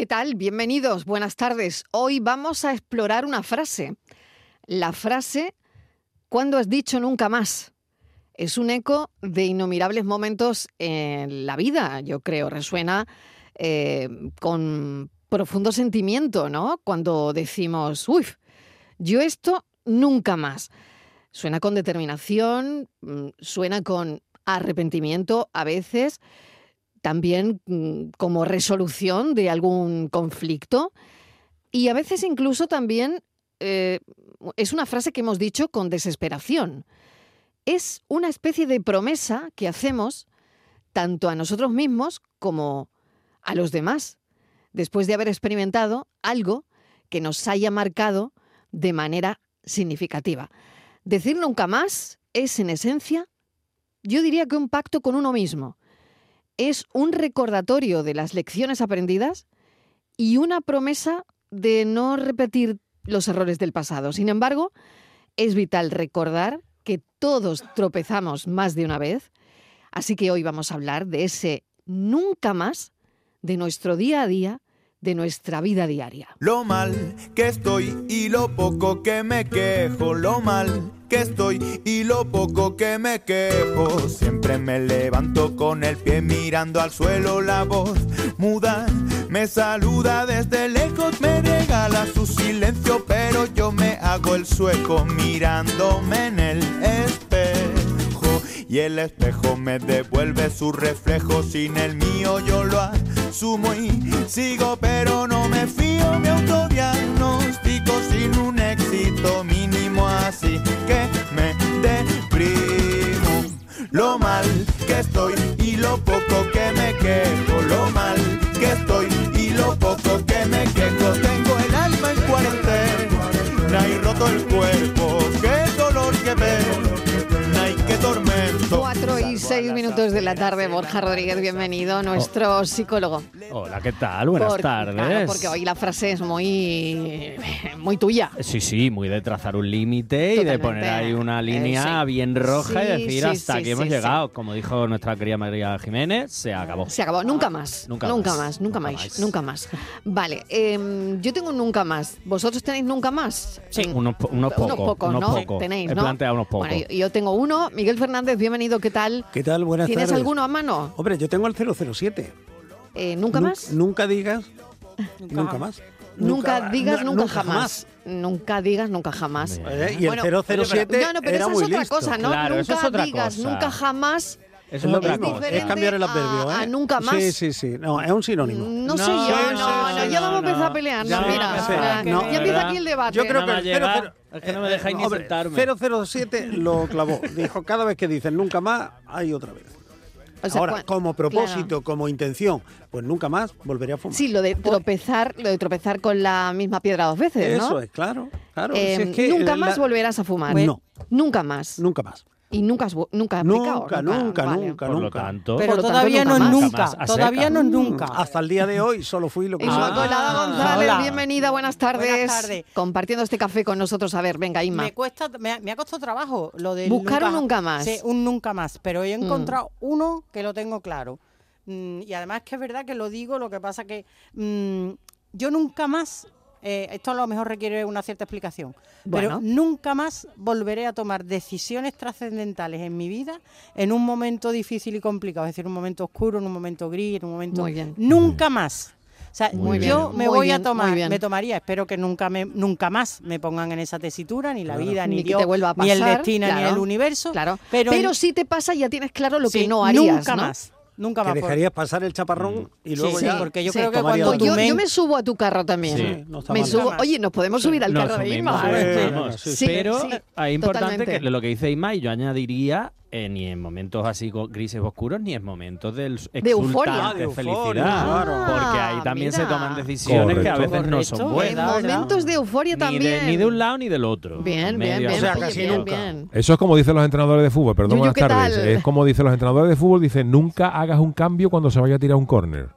¿Qué tal? Bienvenidos, buenas tardes. Hoy vamos a explorar una frase. La frase ¿Cuándo has dicho nunca más? Es un eco de innumerables momentos en la vida, yo creo. Resuena eh, con profundo sentimiento, ¿no? Cuando decimos, uy, yo esto nunca más. Suena con determinación, mm, suena con arrepentimiento a veces, también mm, como resolución de algún conflicto y a veces incluso también eh, es una frase que hemos dicho con desesperación. Es una especie de promesa que hacemos tanto a nosotros mismos como a los demás, después de haber experimentado algo que nos haya marcado de manera significativa. Decir nunca más es, en esencia, yo diría que un pacto con uno mismo. Es un recordatorio de las lecciones aprendidas y una promesa de no repetir los errores del pasado. Sin embargo, es vital recordar que todos tropezamos más de una vez, así que hoy vamos a hablar de ese nunca más de nuestro día a día, de nuestra vida diaria. Lo mal que estoy y lo poco que me quejo, lo mal que estoy y lo poco que me quejo. Siempre me levanto con el pie mirando al suelo, la voz muda me saluda desde lejos, me regala su silencio, pero yo me hago el sueco mirándome en el espejo. Y el espejo me devuelve su reflejo, sin el mío yo lo asumo y sigo, pero no me fío, me autodiagnostico sin un éxito mínimo, así que me deprimo. Lo mal que estoy y lo poco que me quejo, lo mal que estoy y lo poco que me quejo. Tengo el alma en cuarentena y roto el cuerpo, 6 minutos de la tarde, Borja Rodríguez, bienvenido, oh. nuestro psicólogo. Hola, ¿qué tal? Buenas tardes. Porque hoy la frase es muy, muy tuya. Sí, sí, muy de trazar un límite y de poner ahí una eh, línea bien roja y decir hasta aquí hemos llegado. Como dijo nuestra querida María Jiménez, se acabó. Se acabó, nunca más. Nunca, más, nunca más, nunca más. Vale, eh, yo tengo un nunca más. ¿Vosotros tenéis nunca más? Sí, mm, unos, pocos. Unos pocos, ¿no? Tenéis, ¿no? Planteado unos pocos. Bueno, yo tengo uno. Miguel Fernández, bienvenido, ¿qué tal? ¿Qué tal? Buenas ¿Tienes tardes. alguno a mano? Hombre, yo tengo el 007. Eh, ¿Nunca Nu- más? Nunca digas. Nunca, más. Nunca digas nu- nunca, jamás. Nunca digas nunca jamás. Eh, Y el Bueno, 007 No, no, pero era esa muy es otra listo. cosa, ¿no? Claro, eso nunca es otra digas cosa. nunca jamás. Es lo mismo, es cambiar el adverbio, a- ¿eh? a nunca más. Sí, sí, sí. No, es un sinónimo. No, No, sé yo, sí, no, sí, no, sí, ya no, vamos a empezar a no. pelear, Ya no, no, mira, sí, ya, no, ya de empieza aquí el debate. Yo creo que. 00 Es que no me dejáis ni hombre, sentarme. 007 lo clavó. Dijo, cada vez que dicen nunca más, hay otra vez. O sea, Ahora, como propósito, como intención, pues nunca más volveré a fumar. Sí, lo de tropezar, lo de tropezar con la misma piedra dos veces, ¿no? Eso es, claro. claro. Eh, Si es que nunca la- más volverás a fumar. No. Nunca más. Nunca más. Y nunca has, nunca Nunca, nunca, Vale. nunca, Por lo nunca. tanto, Pero Por lo tanto, todavía nunca no es nunca. Todavía no es nunca. Hasta el día de hoy solo fui lo que Inmaculada fui. Ah, González, hola. bienvenida, buenas tardes. Buenas tardes. Compartiendo este café con nosotros. A ver, venga, Inma. Me cuesta, me, ha- me ha costado trabajo lo de Buscar un nunca más. Sí, un nunca más, pero he Mm. encontrado uno que lo tengo claro. Mm, y además que es verdad que lo digo, lo que pasa que mm, yo nunca más, eh, esto a lo mejor requiere una cierta explicación, Bueno. pero nunca más volveré a tomar decisiones trascendentales en mi vida en un momento difícil y complicado, es decir, un momento oscuro, en un momento gris, en un momento... Muy bien. Nunca más. O sea, Muy yo bien. me Muy voy bien, a tomar, me tomaría, espero que nunca me, nunca más me pongan en esa tesitura, ni la vida, ni, Ni Dios, a ni el pasar, destino, ni el universo. Claro. Pero, Pero, en- si te pasa, ya tienes claro lo que no harías. Nunca ¿no? más. Nunca Que más. por- dejarías pasar el chaparrón y luego sí, ya. porque yo Sí, creo que cuando Yo, yo me subo a tu carro también. Sí, no está me mal. subo. Oye, nos podemos subir al carro de sí. Pero sí, es importante que lo que dice Inma, y yo añadiría, eh, ni en momentos así grises oscuros, ni en momentos de euforia. Ah, de euforia, felicidad. claro. Porque ahí también se toman decisiones que a Correcto. veces no son. En buenas. momentos de euforia Ni también. de, ni de un lado ni del otro. Bien, bien, bien. O sea, oye, casi bien, nunca. bien. Eso es como dicen los entrenadores de fútbol, perdón, Yuyu, buenas ¿qué tardes. tal? Es como dicen los entrenadores de fútbol, dicen nunca hagas un cambio cuando se vaya a tirar un córner.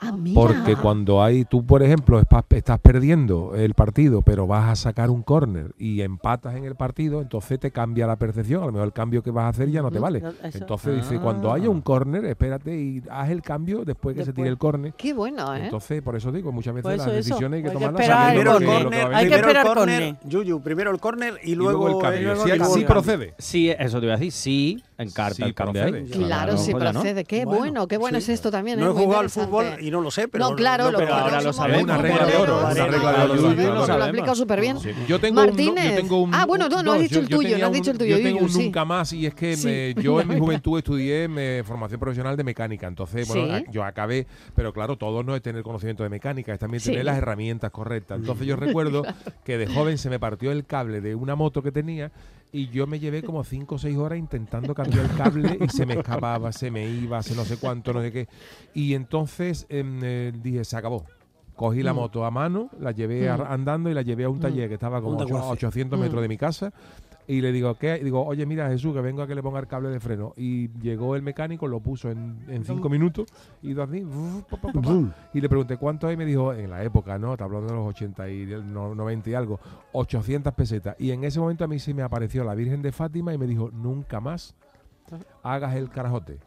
Ah. Porque cuando hay, tú por ejemplo, estás perdiendo el partido, pero vas a sacar un córner y empatas en el partido, entonces te cambia la percepción. A lo mejor el cambio que vas a hacer ya no te vale. No. Entonces dice, cuando haya un córner, espérate y haz el cambio después que se tire el córner. Qué bueno, ¿eh? Entonces, por eso digo, muchas veces las eso. decisiones hay que Hay que tomarlas esperar el córner, Hay que primero el esperar córner. Yuyu, primero el córner y y luego, el cambio. Si, el cambio. procede. Sí, eso te iba a decir. Sí, encarta Sí el cambio. Claro, sí pues procede. Qué bueno, qué bueno sí. es esto también. No he jugado al fútbol y no lo sé, pero no, claro, lo pero ahora lo sabemos. Una regla de oro, futboleros. una regla de oro. Lo ha explicado súper bien. Sí. Yo tengo un, no- Martínez. yo tengo un, Ah, bueno, no, no has dicho el yo tuyo, no has dicho el tuyo, Yo tengo Yuyu, un sí. nunca más y es que Sí. me- yo en mi juventud estudié me, formación profesional de mecánica. Entonces, bueno, Sí. a- yo acabé, pero claro, todo no es tener conocimiento de mecánica, es también Sí. tener las herramientas correctas. Entonces yo recuerdo que de joven se me partió el cable de una moto que tenía y yo me llevé como 5 o 6 horas intentando cambiar el cable y se me escapaba, se me iba, se no sé cuánto, no sé qué. Y entonces em, eh, dije, se acabó. Cogí la moto a mano, la llevé a- andando y la llevé a un taller que estaba como Un ocho- a desguace. 800 metros de mi casa. Y le digo, ¿qué? Y digo, oye, mira, Jesús, que vengo a que le ponga el cable de freno. Y llegó el mecánico, lo puso en, en cinco minutos y así. uf, pa, pa, pa, pa. Y le pregunté, ¿cuánto hay? Y me dijo, en la época, ¿no? Te hablo de los 80 y no- 90 y algo, 800 pesetas. Y en ese momento a mí se me apareció la Virgen de Fátima y me dijo, nunca más hagas el carajote.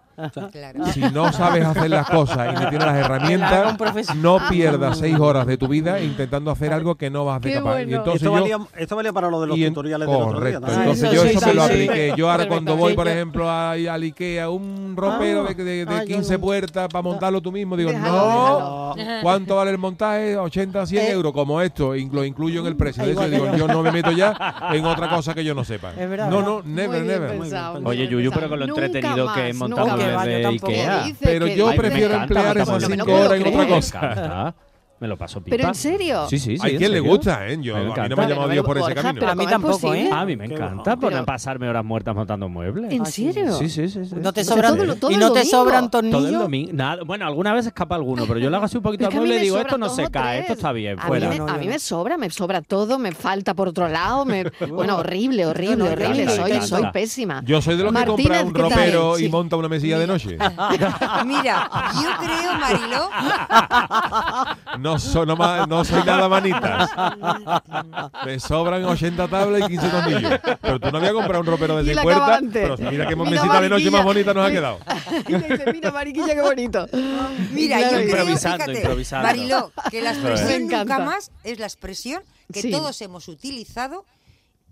Claro. Si no sabes hacer las cosas y no tienes las herramientas, no pierdas seis horas de tu vida intentando hacer algo que no vas a hacer Qué capaz. bueno. Y entonces esto, yo, valía, esto valía para lo de los en- tutoriales del otro día. correcto. Entonces Ah, yo sí, eso sí, me lo sí. apliqué. Yo ahora cuando voy, por ejemplo, a, al Ikea, un ropero Ah, de, de- de ah, yo 15 no. puertas para montarlo tú mismo, digo, Déjalo, no. déjalo. ¿Cuánto vale el montaje? 80, 100 Eh. euros, como esto, lo incluyo en el precio. De eso digo, yo. yo no me meto ya en otra cosa que yo no sepa. Es verdad, No, no, never, never. Oye, Yuyu, pero con lo entretenido que es más, yo tampoco. Ikea. Pero ¿Qué yo prefiero emplear esas no me lo 5 puedo horas en otra cosa. Me lo paso pipa. ¿Pero en serio? Sí, sí, sí. Hay en quien le gusta, ¿eh? Yo, a mí no encanta. me ha llamado Dios por ese camino. pero A mí ¿cómo es tampoco? ¿eh? A mí me encanta por pasarme horas muertas montando muebles. ¿En sí. serio? Sí, sí, sí. sí. No te sobran, todo- todo y el no te domingo. sobran Todo el tornillos. domingo. Nada, bueno, alguna vez escapa alguno, pero yo le hago así un poquito al mueble y digo, esto no se cae, esto está bien, A mí, fuera. me, a mí sobra, me sobra todo, me falta por otro lado. Me, bueno, horrible, horrible, horrible. Soy, soy pésima. Yo soy de los que compra un ropero y monta una mesilla de noche. Mira, yo creo, Mariló, No, so- no, ma- no soy nada manitas. Me sobran 80 tablas y 15 tornillos. Pero tú no habías comprado un ropero de Y 6 la puertas. acabante. Pero mira qué mesita de noche más bonita nos ha quedado. Dice, mira, mariquilla, qué bonito. mira, Claro, yo creo, Improvisando, fíjate, improvisando. Mariló, que la expresión nunca más es la expresión que Sí. todos hemos utilizado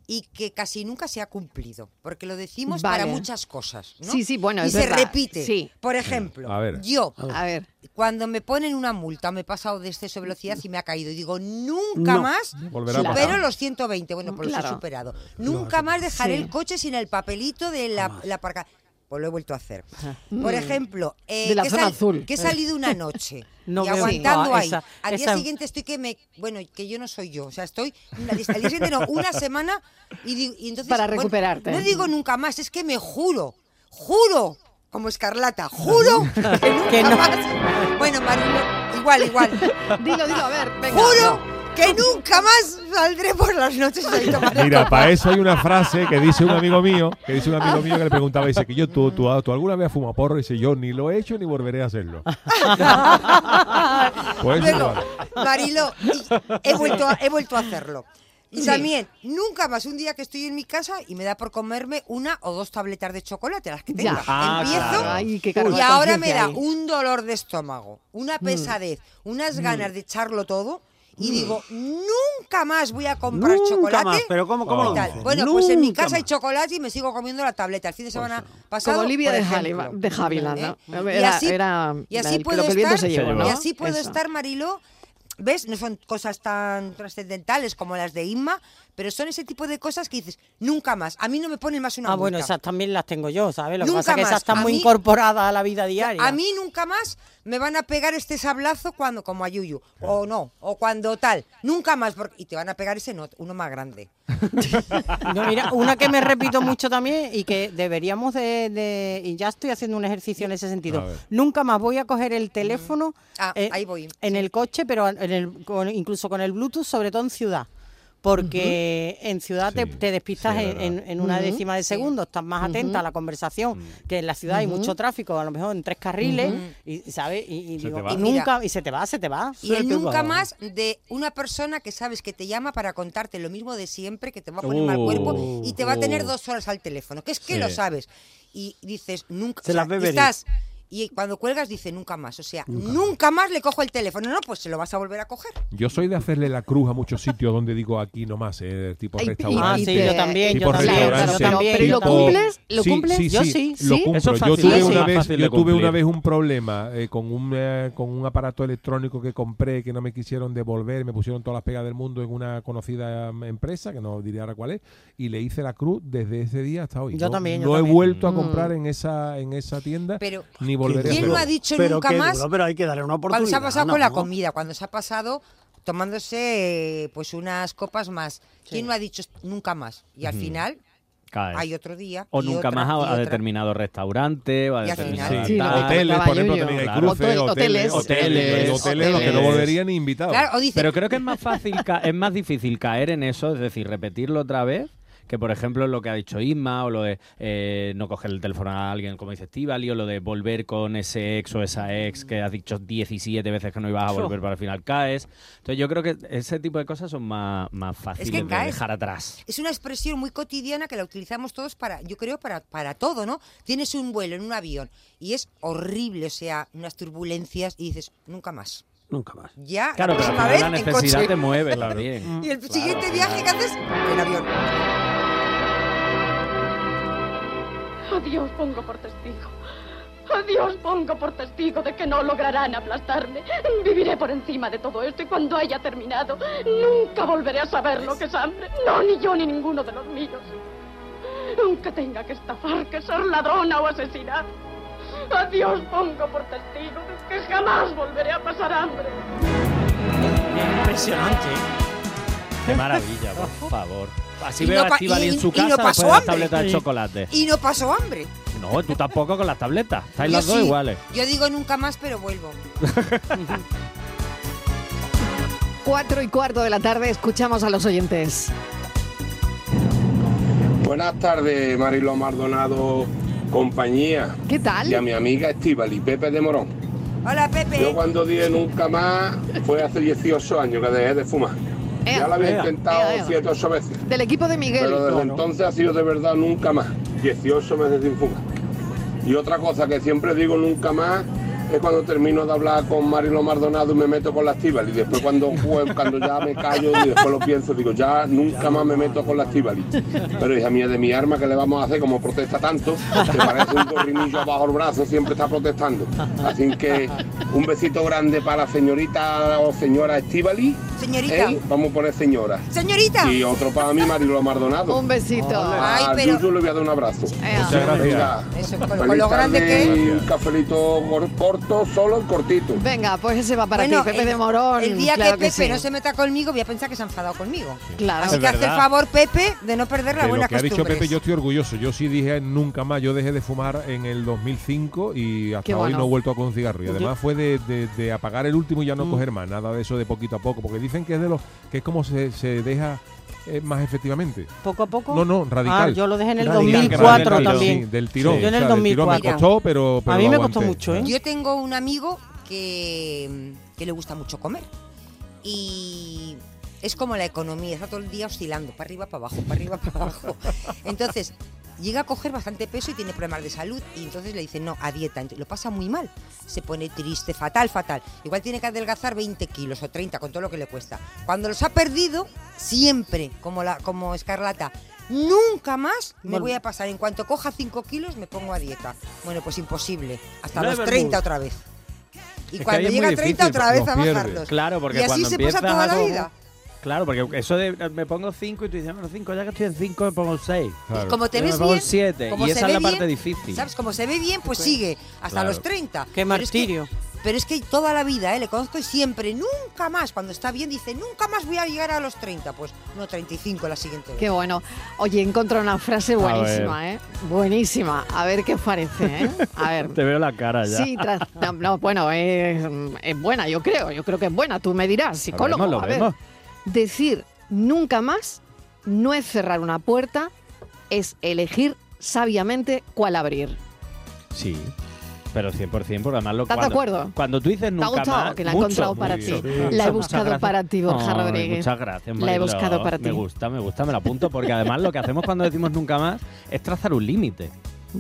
y que casi nunca se ha cumplido, porque lo decimos Vale. para muchas cosas, ¿no? Sí, sí, bueno, y es se verdad. repite. Sí. Por ejemplo, A ver. yo A ver, cuando me ponen una multa, me he pasado de exceso de velocidad y me ha caído. Digo, nunca No. más Volverá supero los 120. Bueno, pues los Claro. he superado. Nunca más dejaré Sí. el coche sin el papelito de la, la parca- Pues lo he vuelto a hacer. Por ejemplo, eh, Mm. De la que, he zona azul. que he salido una noche No y aguantando Ah, ahí. esa- al día esa- siguiente estoy que me... Bueno, que yo no soy yo. O sea, estoy... Al día al día siguiente no, una semana y, digo- y entonces... Para bueno, recuperarte. no digo nunca más, es que me juro, juro, como escarlata, juro que nunca Que no. más... Bueno, Marilo, igual, igual. dilo, dilo, a ver, venga. Juro que nunca más saldré por las noches a tomar Mira, para eso hay una frase que dice un amigo mío, que dice un amigo mío que le preguntaba, dice que yo, tú, tú, tú alguna vez has fumado porro, y dice yo ni lo he hecho ni volveré a hacerlo. Pues Luego. Marilo, he vuelto a, he vuelto a hacerlo. Y Sí. también, nunca más un día que estoy en mi casa y me da por comerme una o dos tabletas de chocolate, las que Ya. tenga. Ah, Empiezo claro. Ay, qué cargo y ahora me da ahí. un dolor de estómago, una pesadez, unas ganas de echarlo todo. Y digo, nunca más voy a comprar Nunca chocolate. más, pero ¿cómo, cómo lo? Bueno, pues en mi casa hay chocolate y me sigo comiendo la tableta. El fin de semana pasado. Como Olivia de, ejemplo. Javi- de Havilland, ¿no? ¿Eh? Era, y así, era y así el- puedo lo que el viento estar, se llevó. ¿no? y así puedo Eso. estar, Mariló. ¿Ves? No son cosas tan trascendentales como las de Inma, pero son ese tipo de cosas que dices, nunca más. A mí no me ponen más una Ah, bueno, esas también las tengo yo, ¿sabes? Lo que Nunca pasa es que esas están A muy mí- incorporadas a la vida diaria. A mí nunca más me van a pegar este sablazo cuando, como a Yuyu, o no, o cuando tal, nunca más, porque, y te van a pegar ese no, uno más grande. No, mira, una que me repito mucho también y que deberíamos de, de- y ya estoy haciendo un ejercicio en ese sentido. Nunca más voy a coger el teléfono Ah, eh, ahí voy. en sí. el coche, pero en el, con- incluso con el Bluetooth, sobre todo en ciudad. Porque en ciudad te, Sí, te despistas sí, en, una décima de segundo, estás más atenta a la conversación, que en la ciudad hay mucho tráfico, a lo mejor en tres carriles, y ¿sabes? Y, digo, y nunca, y se te va, se te va. Y el nunca va. más de una persona que sabes que te llama para contarte lo mismo de siempre, que te va a poner mal cuerpo Uh, y te va a tener uh. dos horas al teléfono, que es que Sí. lo sabes. Y dices, nunca. Se o sea, las estás. Y cuando cuelgas dice nunca más. O sea, nunca, más le cojo el teléfono. No, pues se lo vas a volver a coger. Yo soy de hacerle la cruz a muchos sitios donde digo aquí nomás, eh, tipo restaurante. Ah, sí, yo también, tipo yo también, yo pero- también. pero ¿y lo cumples? ¿Lo sí, cumples? Sí, Yo sí, sí, lo sí. cumplo. Eso es yo tuve, una vez, yo tuve una vez un problema eh, con, un, eh, con un aparato electrónico que compré que no me quisieron devolver, me pusieron todas las pegas del mundo en una conocida mm, empresa, que no diría ahora cuál es, y le hice la cruz desde ese día hasta hoy. Yo No- también, yo No he vuelto a Mm. comprar en esa en esa tienda, Pero, ni volveré a ¿quién no ha dicho pero nunca qué más? duro, pero hay que darle una oportunidad. Cuando se ha pasado con la ¿no? comida, cuando se ha pasado tomándose pues unas copas más. ¿Quién no ha dicho nunca más? Y al final hay otro día. O nunca otra, más a, determinado restaurante o a determinado Sí. Hoteles, por ejemplo, también hay cruces, hoteles, hoteles, hoteles, hoteles, hoteles, los que no volverían ni invitados. Claro, o dice, Pero creo que es más fácil, ca- es más difícil caer en eso, es decir, repetirlo otra vez, que por ejemplo lo que ha dicho Isma, o lo de eh, no coger el teléfono a alguien, como dice Estivali, o lo de volver con ese ex o esa ex que has dicho 17 veces que no ibas a volver, pero al final caes. Entonces yo creo que ese tipo de cosas son más, más fáciles de dejar atrás. es una expresión muy cotidiana que la utilizamos todos para, yo creo, para, para todo, ¿no? Tienes un vuelo en un avión y es horrible, o sea, unas turbulencias y dices, nunca más. Nunca más. Ya, Claro, la pero vez la en necesidad coche. te mueve también. Y el siguiente viaje que haces, en avión. A Dios pongo por testigo. A Dios pongo por testigo de que no lograrán aplastarme. Viviré por encima de todo esto y cuando haya terminado, nunca volveré a saber lo que es hambre. No, ni yo ni ninguno de los míos. Aunque tenga que estafar, que ser ladrona o asesinar. A Dios pongo por testigo de que jamás volveré a pasar hambre. Impresionante. Qué maravilla, por favor. Así Y veo no a Estivali y- en su y no casa pasó después de las tabletas de Sí. chocolate. Y no pasó hambre. No, tú tampoco con las tabletas. Estáis las dos sí. iguales. Yo digo nunca más, pero vuelvo. Cuatro y cuarto de la tarde, escuchamos a los oyentes. Buenas tardes, Marilo Maldonado, compañía. ¿Qué tal? Y a mi amiga Estivali, Pepe de Morón. Hola, Pepe. Yo cuando dije nunca más fue hace 18 años que dejé de fumar. Ea, Ya lo había ea, intentado ea, ea. 7 8 veces. Del equipo de Miguel. Pero desde entonces ha sido de verdad nunca más. 18 meses sin fumar. Y otra cosa que siempre digo nunca más es cuando termino de hablar con Marilo Maldonado y me meto con la Estivali. Después cuando juego, cuando ya me callo y después lo pienso, digo, ya nunca más me meto con la Estivali. Pero hija mía, de mi arma, ¿qué le vamos a hacer? Como protesta tanto, que parece un corrinillo bajo el brazo, siempre está protestando. Así que un besito grande para la señorita o señora Estivali. Señorita. ¿eh? Vamos a poner señora. Señorita. Y otro para mí, Marilo Maldonado. Un besito. Ay, A pero- Yuyu le voy a dar un abrazo. Muchas gracias. Venga. Eso, con, lo grande que y es. Un cafelito cor- corto, solo y cortito. Venga, pues ese va para Bueno, ti, Pepe el- de Morón. El día claro que Pepe sí. no se meta conmigo, voy a pensar que se ha enfadado conmigo. Claro. Así Es que hace el verdad. favor, Pepe, de no perder la De buena lo que ha dicho. Pepe, yo estoy orgulloso. Yo sí dije nunca más. Yo dejé de fumar en el 2005 y hasta Qué hoy bueno. no he vuelto a con un cigarro. Y además fue de, de- de apagar el último y ya no Mm. coger más. Nada de eso de poquito a poco. Porque dicen que es de los que es como se, se deja eh, más efectivamente. Poco a poco. No, no, radical. Ah, yo lo dejé en el Radical, 2004 del tirón, también. sí, del tirón. Sí. Yo en el O sea, del tirón 2004. me costó, pero, pero A mí me costó mucho, ¿eh? Yo tengo un amigo que, que le gusta mucho comer. Y es como la economía, está todo el día oscilando, para arriba, para abajo, para arriba, para abajo. Entonces, llega a coger bastante peso y tiene problemas de salud. Y entonces le dicen, no, a dieta. Entonces, lo pasa muy mal. Se pone triste, fatal, fatal. Igual tiene que adelgazar 20 kilos o 30 con todo lo que le cuesta. Cuando los ha perdido, siempre, como, la, como Escarlata, nunca más me voy a pasar. En cuanto coja 5 kilos, me pongo a dieta. Bueno, pues imposible. Hasta los 30 move. otra vez. Y Es cuando llega a 30 difícil, otra vez a bajarlos. Claro, porque y así cuando se pasa toda la vida. Claro, porque eso de me pongo 5 y tú dices, bueno, 5, ya que estoy en 5 me pongo 6. Claro. Como te me ves pongo bien, 7 como y se esa es ve la bien, parte difícil. ¿sabes? Como se ve bien, pues sigue hasta Claro. los 30. Qué Pero es que- martirio. Pero es que toda la vida, ¿eh? le conozco y siempre, nunca más, cuando está bien, dice, nunca más voy a llegar a los 30. Pues no, 35 la siguiente vez. Qué bueno. Oye, encontré una frase buenísima, ¿eh? Buenísima. A ver qué os parece, ¿eh? A ver. Te veo la cara ya. Sí, tras- no, no, bueno, es, es buena, yo creo. Yo creo que es buena. Tú me dirás, psicólogo. Lo vemos, lo a ver. vemos. Decir nunca más no es cerrar una puerta, es elegir sabiamente cuál abrir. Sí. Pero 100%, porque además lo ¿Estás de acuerdo? Cuando tú dices ¿Te ha nunca gustado? más, Que la he mucho, encontrado para ti. La he buscado para ti, Borja Ay, Rodríguez. Muchas gracias, La he buscado para ti. Me gusta, me gusta, me la apunto, porque además lo que hacemos cuando decimos nunca más es trazar un límite.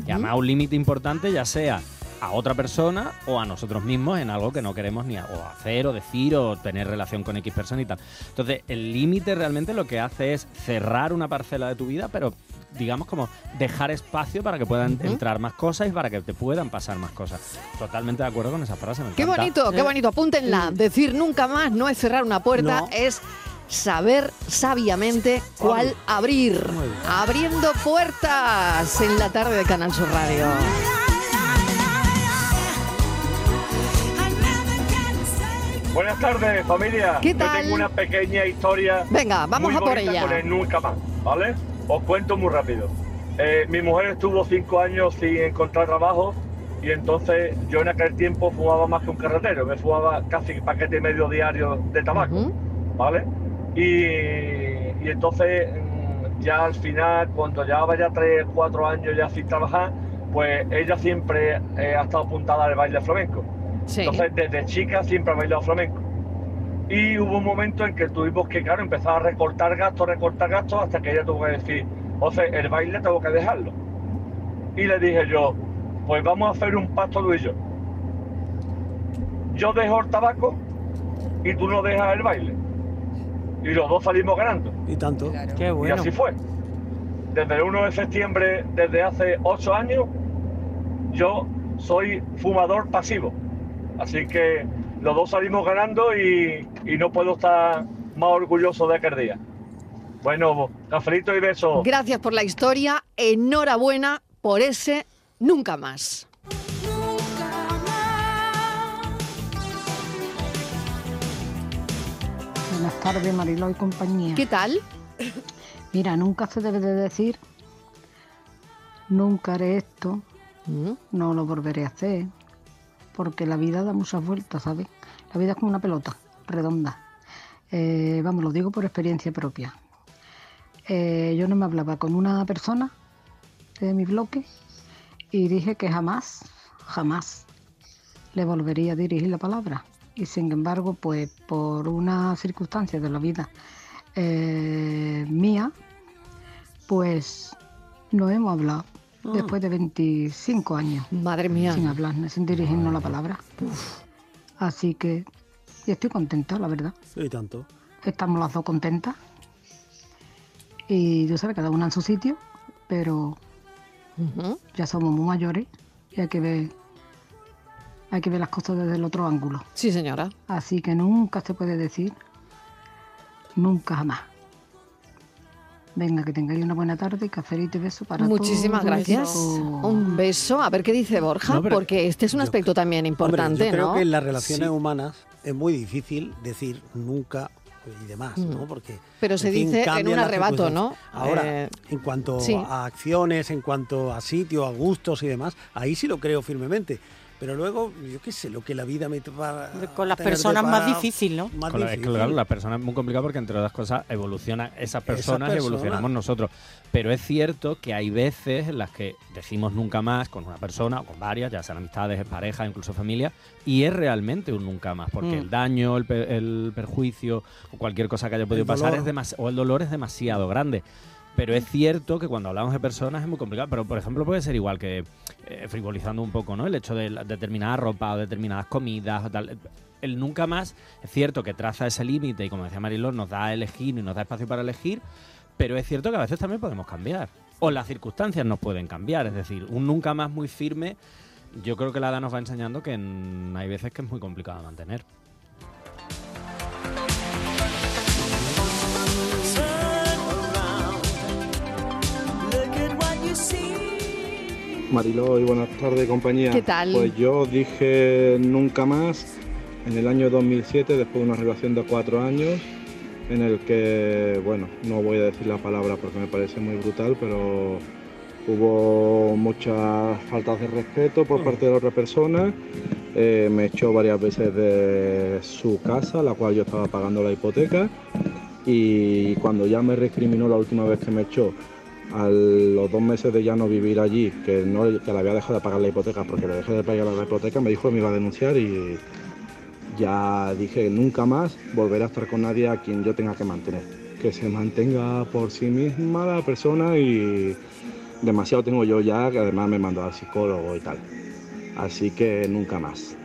Y además un límite importante, ya sea a otra persona o a nosotros mismos en algo que no queremos ni a- o hacer o decir o tener relación con X persona y tal. Entonces, el límite realmente lo que hace es cerrar una parcela de tu vida, pero digamos como dejar espacio para que puedan entrar más cosas y para que te puedan pasar más cosas. Totalmente de acuerdo con esa frase. me Qué encanta. bonito, qué bonito. Apúntenla. Decir nunca más no es cerrar una puerta, No. es saber sabiamente cuál abrir. Abriendo puertas en la tarde de Canal Sur Radio. Buenas tardes, familia. ¿Qué Yo tal? tengo una pequeña historia. Venga, vamos muy a por ella. Con el nunca más, ¿vale? Os cuento muy rápido. Eh, mi mujer estuvo cinco años sin encontrar trabajo y entonces yo en aquel tiempo fumaba más que un carretero. Me fumaba casi paquete y medio diario de tabaco, Ujú. ¿vale? Y, y entonces mm, ya al final, cuando llevaba ya tres, cuatro años ya sin trabajar, pues ella siempre eh, ha estado apuntada al baile flamenco. Sí. Entonces, desde chica siempre ha bailado flamenco. Y hubo un momento en que tuvimos que, claro, empezar a recortar gastos, recortar gastos, hasta que ella tuvo que decir, o sea, el baile tengo que dejarlo. Y le dije yo, pues vamos a hacer un pacto tú y yo. Yo dejo el tabaco y tú no dejas el baile. Y los dos salimos ganando. Y tanto. Qué Y bueno. así fue. Desde el 1 de septiembre, desde hace 8 años, yo soy fumador pasivo. Así que los dos salimos ganando y, y no puedo estar más orgulloso de aquel día. Bueno, cafelito y besos. Gracias por la historia. Enhorabuena por ese nunca más. Buenas tardes, Mariló y compañía. ¿Qué tal? Mira, nunca se debe de decir, nunca haré esto, Mm, no lo volveré a hacer, porque la vida da muchas vueltas, ¿sabes? La vida es como una pelota, redonda. Eh, vamos, lo digo por experiencia propia. Eh, yo no me hablaba con una persona de mi bloque y dije que jamás, jamás le volvería a dirigir la palabra. Y sin embargo, pues por una circunstancia de la vida eh, mía, pues no hemos hablado después de 25 años Madre mía. sin hablarnos, sin dirigirnos la palabra. Así que y estoy contenta, la verdad. Y tanto. Estamos las dos contentas. Y tú sabes, cada una en su sitio, pero ya somos muy mayores y hay que ver, hay que ver las cosas desde el otro ángulo. Sí, señora. Así que nunca se puede decir, nunca jamás. Venga, que tengáis una buena tarde y cafelito y beso para Muchísimas todo el gracias. Un beso. A ver qué dice Borja, No, porque este es un aspecto también Hombre, importante, yo creo ¿no? que en las relaciones Sí. humanas es muy difícil decir nunca y demás, ¿no? Mm. Porque Pero se en fin, dice en un arrebato, ¿no? Ahora, Eh, en cuanto sí. a acciones, en cuanto a sitio, a gustos y demás, ahí sí lo creo firmemente. Pero luego, yo qué sé, lo que la vida me va a Con las personas más difícil, ¿no? Más Con la- es que, difícil. claro, la persona es muy complicado porque entre otras cosas evolucionan esas personas y personas. evolucionamos nosotros. Pero es cierto que hay veces en las que decimos nunca más con una persona o con varias, ya sean amistades, parejas, incluso familia, y es realmente un nunca más, porque Mm. el daño, el, pe- el perjuicio o cualquier cosa que haya podido pasar es demas- o el dolor es demasiado grande. Pero es cierto que cuando hablamos de personas es muy complicado. Pero, por ejemplo, puede ser igual que, eh, frivolizando un poco, ¿no? El hecho de determinada ropa o determinadas comidas o tal. El nunca más es cierto que traza ese límite y, como decía Marilón, nos da a elegir y nos da espacio para elegir. Pero es cierto que a veces también podemos cambiar. O las circunstancias nos pueden cambiar. Es decir, un nunca más muy firme, yo creo que la edad nos va enseñando que hay veces que es muy complicado de mantener. Mariló y buenas tardes compañía. ¿Qué tal? Pues yo dije nunca más en el año 2007 después de una relación de cuatro años en el que, bueno, no voy a decir la palabra porque me parece muy brutal, pero hubo muchas faltas de respeto por parte de la otra persona. Eh, me echó varias veces de su casa, la cual yo estaba pagando la hipoteca. y cuando ya me recriminó la última vez que me echó, a los dos meses de ya no vivir allí, que, no, que le había dejado de pagar la hipoteca porque le dejé de pagar la hipoteca, me dijo que me iba a denunciar y ya dije nunca más volveré a estar con nadie a quien yo tenga que mantener. Que se mantenga por sí misma la persona y demasiado tengo yo ya, que además me mandó al psicólogo y tal. Así que nunca más.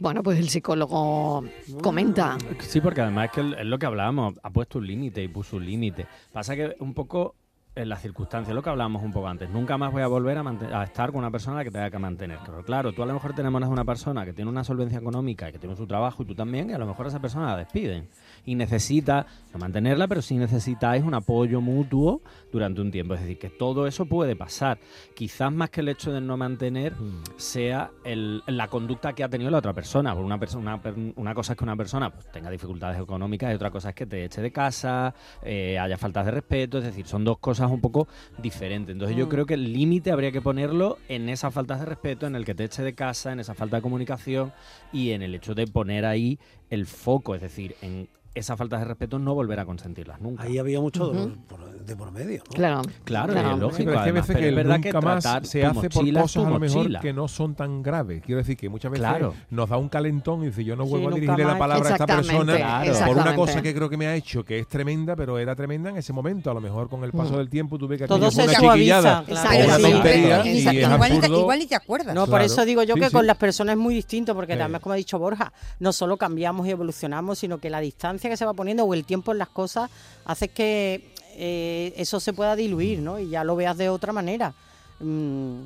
Bueno, pues el psicólogo comenta. Sí, porque además es que es lo que hablábamos, ha puesto un límite y puso un límite. Pasa que un poco en las circunstancias, lo que hablábamos un poco antes, nunca más voy a volver a, a estar con una persona a la que tenga que mantener. Pero claro, tú a lo mejor te enamoras de una persona que tiene una solvencia económica y que tiene su trabajo y tú también, y a lo mejor esa persona la despiden. Y necesita mantenerla, pero sí necesitáis un apoyo mutuo durante un tiempo. Es decir, que todo eso puede pasar. Quizás más que el hecho de no mantener sea el- la conducta que ha tenido la otra persona. Porque una, persona, una, per- una cosa es que una persona pues, tenga dificultades económicas y otra cosa es que te eche de casa, eh, haya faltas de respeto. Es decir, son dos cosas un poco diferentes. Entonces yo Mm. creo que el límite habría que ponerlo en esas faltas de respeto, en el que te eche de casa, en esa falta de comunicación y en el hecho de poner ahí el foco. Es decir, en esas faltas de respeto no volver a consentirlas nunca. Ahí había mucho por, de por medio. ¿no? Claro. Claro, Claro. es lógico. Sí, pero es que a además, pero que es verdad que nunca más tratar se hace por cosas a lo mejor que no son tan graves. Quiero decir que muchas veces Claro. nos da un calentón y dice yo no Sí, vuelvo a dirigirle la palabra a esta persona Claro. por una cosa que creo que me ha hecho que es tremenda, pero era tremenda en ese momento. A lo mejor con el paso Mm. del tiempo tuve que Todo se una chiquillada o una tontería y es igual, ni te, igual ni te acuerdas. No, por eso digo yo que con las personas es muy distinto, porque además, como ha dicho Borja, no solo cambiamos y evolucionamos, sino que la distancia que se va poniendo o el tiempo las cosas hace que eh, eso se pueda diluir, ¿no? Y ya lo veas de otra manera. Mm,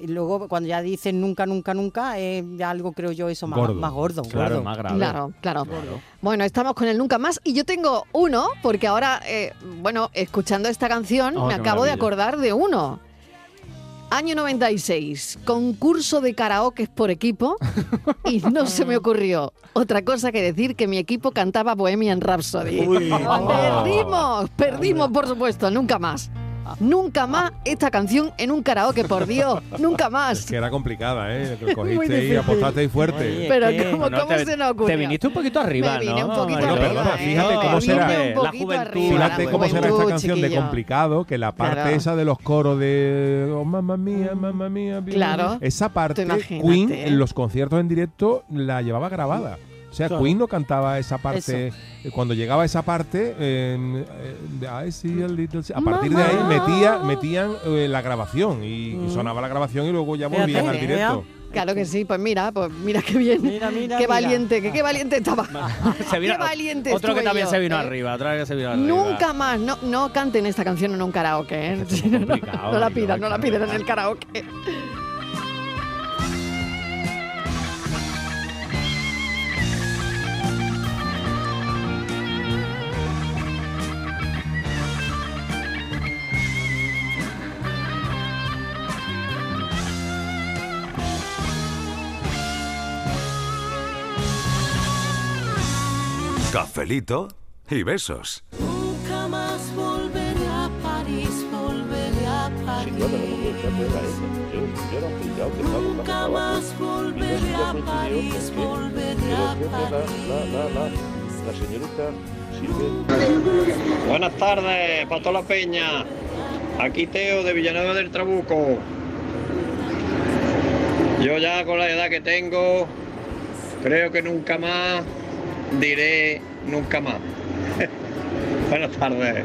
y luego, cuando ya dicen nunca, nunca, nunca, es algo, creo yo, eso más Gordo. más gordo. Claro, gordo. más grave. Claro, claro. Claro. Bueno, estamos con el Nunca Más y yo tengo uno, porque ahora, eh, bueno, escuchando esta canción Oh, me acabo de acordar de uno. Año 96, concurso de karaoke por equipo y no se me ocurrió otra cosa que decir que mi equipo cantaba Bohemian Rhapsody. Uy. Perdimos, perdimos por supuesto, nunca más. Nunca más esta canción en un karaoke, por Dios, nunca Es más. que era complicada, ¿eh? Cogiste y apostaste fuerte. Oye, Pero que- ¿cómo, No, cómo te, se nos ocurrió? te viniste un poquito arriba, Me vine ¿no? un poquito arriba, perdona, ¿eh? fíjate cómo Me será- la juventud. arriba, Fíjate la cómo será esta juventud, canción de chiquillo. complicado, que la parte Claro. esa de los coros de oh, mamma mía, mamma mía, bien, Claro. bien", esa parte Queen ¿eh? en los conciertos en directo la llevaba grabada. O sea, Claro. Queen no cantaba esa parte. eh, Cuando llegaba esa parte, eh, eh, I see a little- a partir de ahí metía, metían eh, la grabación y, y Mm. sonaba la grabación y luego ya Fíjate, volvían al directo. Claro que sí, pues mira, pues mira qué bien. Mira, mira, qué mira. valiente, que qué valiente estaba. Se vino- Qué valiente Otro que también yo, se vino ¿eh? arriba, otra vez que se vino arriba. Nunca más, no, no canten esta canción en un karaoke, ¿eh? No, no la pidan, no la pidan en el karaoke. Cafelito y besos. Nunca más volveré a París, volveré a París. Nunca más volveré a París, volveré a París. Buenas tardes, para toda la peña. Aquí Teo de Villanueva del Trabuco. Yo ya con la edad que tengo, creo que nunca más diré nunca más. Buenas tardes.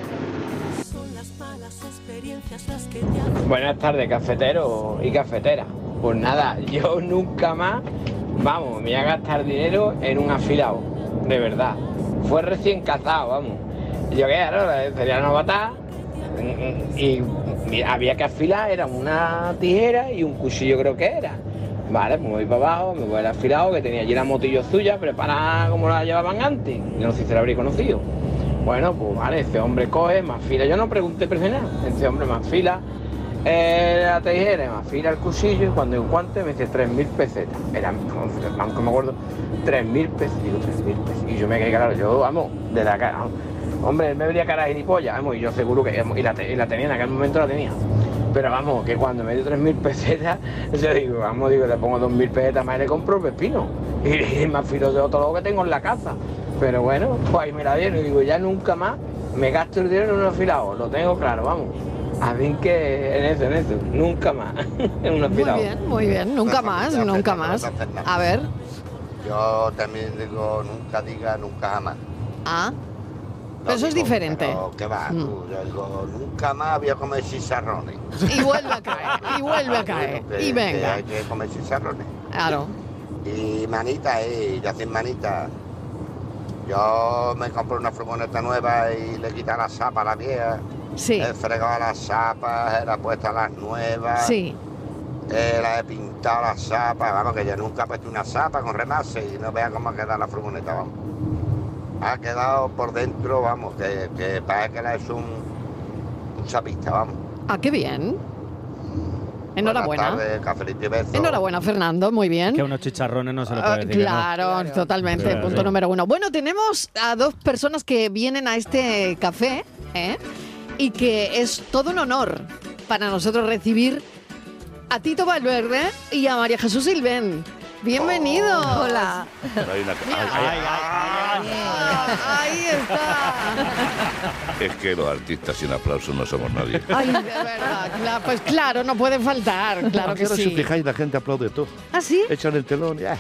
Buenas tardes, cafetero y cafetera. Pues nada, yo nunca más, vamos, me voy a gastar dinero en un afilado, de verdad. Fue recién casado, vamos. Yo qué era, sería novatar y mira, había que afilar, era una tijera y un cuchillo creo que era. Vale, pues me voy para abajo, me voy al afilado, que tenía allí la motillo suya, preparada como la llevaban antes. Yo no sé si se la habría conocido. Bueno, pues vale, ese hombre coge, me afila. Yo no pregunté precio nada. Ese hombre me afila eh, la tijera, me afila el cuchillo y cuando encuentre me dice 3.000 pesetas. Eran, el banco me acuerdo, 3.000 pesetas. Digo, 3.000 pesetas. Y yo me quedé claro, yo, vamos, de la cara. Hombre, él me vería cara de gilipollas, vamos, y yo seguro que, y la, y la tenía, en aquel momento la tenía. Pero vamos, que cuando me dio 3.000 pesetas, yo digo, vamos, digo, le pongo 2.000 pesetas más y le compro el pepino. Y, y me afilo de todo lo que tengo en la casa. Pero bueno, pues ahí me la dieron y digo, ya nunca más me gasto el dinero en un afilado, lo tengo claro, vamos. Así que en eso, en eso, nunca más en un Muy afilado. bien, muy bien. Nunca más, nunca más. A ver. Yo también digo, nunca diga, nunca jamás. Ah. Pero eso es diferente. pero ¿Qué va? Mm. tú? Yo digo, nunca más voy a comer chicharrones. Y vuelve a caer, y vuelve a caer. Que- Y que venga. hay que comer chicharrones. Claro. Y manita, eh, ya sin manita. Yo me compré una furgoneta nueva y le quité la zapa a la vieja. Sí. He fregado las zapas, he puesto las nuevas. Sí. Eh, la he pintado las zapas, vamos, que yo nunca he puesto una zapa con remase y no vea cómo ha quedado la furgoneta, vamos. Ha quedado por dentro, vamos, que, que parece que la es un, un zapista, vamos. Ah, qué bien. Enhorabuena. Buenas tardes, cafelito y besos. Enhorabuena, Fernando. Muy bien. Que unos chicharrones no se le Ah, puede decir. no. claro, totalmente. Claro. Punto número uno. Bueno, tenemos a dos personas que vienen a este café ¿eh? y que es todo un honor para nosotros recibir a Tito Valverde y a María Jesús Silven. Bienvenidos. Hola. Hay una- Ahí está. Es que los artistas sin aplausos no somos nadie. Ay, de verdad. pues claro, no puede faltar. Claro que Ahora si os sí. fijáis, la gente aplaude todo. ¿Ah, sí? Echan el telón. Ya.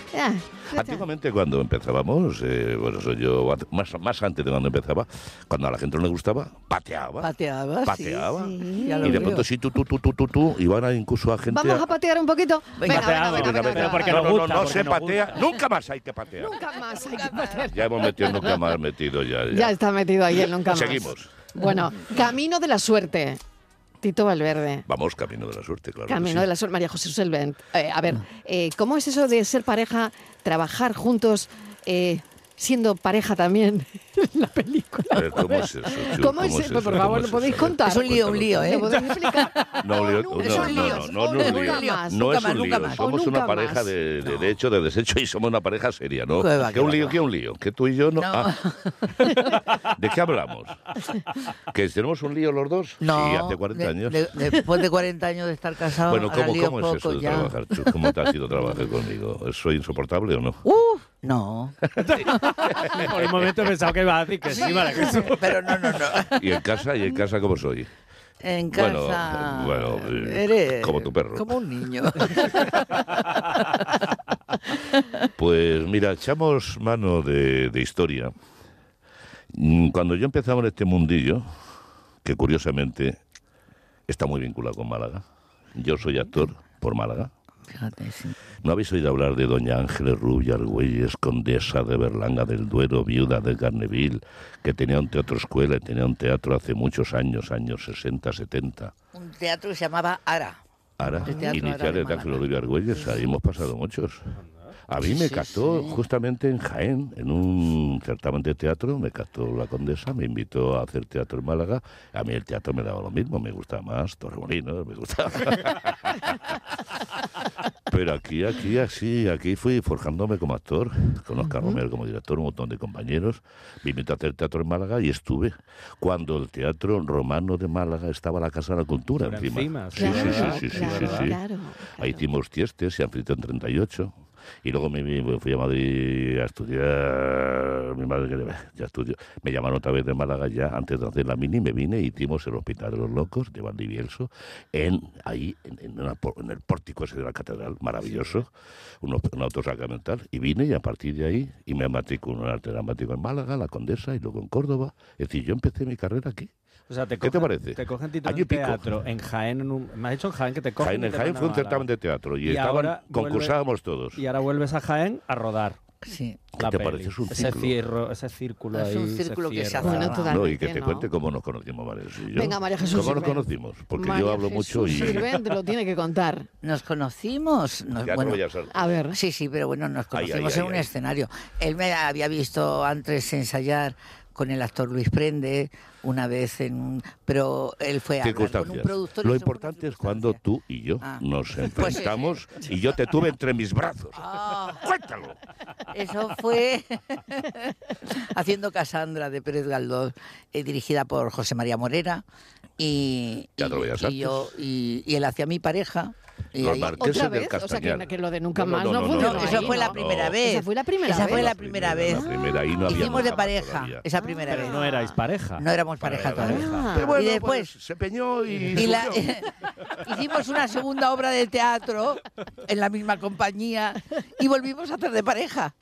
Antiguamente cuando empezábamos, eh, bueno, soy yo más, más antes de cuando empezaba, cuando a la gente no le gustaba, pateaba. Pateaba, sí, pateaba. sí, lo y de pronto sí, tú, tú, tú, tú, tú, tú, y van a incluso a gente... Vamos a patear un poquito. Venga, venga, venga, venga, venga, Porque venga. no, no, no se patea, nunca más hay que patear. Nunca más hay que patear. Ya hemos metido nunca más metido ya. Ya está metido ahí el nunca más. Seguimos. Bueno, camino de la suerte. Tito Valverde. Vamos camino de la suerte, claro. Camino sí. de la suerte. María José Selven. Eh, a ver, eh, ¿cómo es eso de ser pareja, trabajar juntos, eh, siendo pareja también en la película? A ver, ¿cómo es eso? Chu? ¿Cómo es es eso? Por ¿Cómo favor, ¿lo podéis contar? Es un lío, un lío, ¿eh? ¿Lo podéis explicar? No, lío- no, es un no, lío. no, no, no es un Nunca lío. más. No Nunca es más, un nunca lío. más. Somos una pareja más. de, de, de hecho, de desecho y somos una pareja seria, ¿no? ¿Qué va, ¿Qué un lío? qué ¿Qué un lío? ¿Que tú y yo no? No. Ah. ¿De qué hablamos? ¿Que tenemos un lío los dos? No, Sí, hace 40 de- años. de- después de 40 años de estar casado, Bueno, ¿cómo, cómo es eso de ya. trabajar? ¿Cómo te ha sido trabajar conmigo? ¿Soy insoportable o no? Uh, no. Por un momento he pensado que iba a decir que sí, María Jesús. Pero no, no, no. ¿Y en casa? ¿Y en casa cómo soy? En casa. bueno, eres como tu perro. Como un niño. Pues mira, echamos mano de, de historia. Mm, Cuando yo empezaba en este mundillo, que curiosamente está muy vinculado con Málaga, yo soy actor por Málaga. Fíjate, sí. ¿No habéis oído hablar de Doña Ángeles Rubio Argüelles, condesa de Berlanga del Duero, viuda de Carneville, que tenía un teatro escuela y tenía un teatro hace muchos años, años 60, 70? Un teatro que se llamaba Ara. Ara de iniciales de Málaga. Ángel Rubio Argüelles, ahí hemos pasado muchos. A mí me Sí, captó sí. justamente en Jaén, en un certamen de teatro, me captó la condesa, me invitó a hacer teatro en Málaga. A mí el teatro me daba lo mismo, me gustaba más Torremolinos, me gustaba. Pero aquí, aquí, así, aquí fui forjándome como actor, con Oscar Romero como director, un montón de compañeros. Me invitó a hacer teatro en Málaga y estuve cuando el Teatro Romano de Málaga estaba la Casa de la Cultura Por encima. encima, sí, sí, sí, sí, sí, sí, Claro, sí, sí. claro, Ahí hicimos Tiestes y Anfitrión 38. Y luego me, me fui a Madrid a estudiar. Mi madre que ya estudió. Me llamaron otra vez de Málaga ya antes de hacer la mini. Me vine y hicimos el Hospital de los Locos de Valdivielso. En, ahí, en, en una en el pórtico ese de la catedral, maravilloso. Un, un auto sacramental. Y vine y a partir de ahí. Y me matriculé en arte dramático en Málaga, la Condesa y luego en Córdoba. Es decir, yo empecé mi carrera aquí. O sea, te ¿Qué te cogen- parece? Te cogen Tito Año en y pico. teatro, en Jaén, en un, me has dicho en Jaén que te cogen. Jaén, en Jaén fue un certamen de teatro y, Y estaban, vuelve- concursábamos todos. Y ahora vuelves a Jaén a rodar. Sí. ¿Qué te parece? Es un ese círculo. cierro, ese círculo Es ahí. un círculo que se hace. Bueno, No, y que te ¿no? cuente cómo nos conocimos, María Jesús y yo. Venga, María Jesús ¿Cómo nos Silven. conocimos? Porque María yo hablo mucho y... Jesús Silven te lo tiene que contar. Nos conocimos. nos- Ya no bueno, voy a ser- A ver. Sí, sí, pero bueno, nos Ay, ay, conocimos ay, en un ay. escenario. Él me había visto antes ensayar con el actor Luis Prende una vez en un... Pero él fue a hablar con un productor... Lo importante es cuando tú y yo Ah. nos Pues enfrentamos y yo te tuve entre mis brazos. Ah. ¡Cuéntalo! Eso fue haciendo Casandra de Pérez Galdós, eh, dirigida por José María Morera. Y, y- y yo, y, y él hacía mi pareja. Y Los marqueses ¿Otra del vez? O sea, Castañar. que, que lo de nunca No, más no, no, no, no, funcionó no, Esa ahí, fue la primera No. vez. Esa fue la primera Esa vez. fue la primera vez. la primera, ahí no había Hicimos de pareja, todavía. esa primera vez. no erais pareja. No éramos pareja todavía. Ah. Pero bueno, y después pues, se peñó y, y la- hicimos una segunda obra de teatro en la misma compañía y volvimos a hacer de pareja.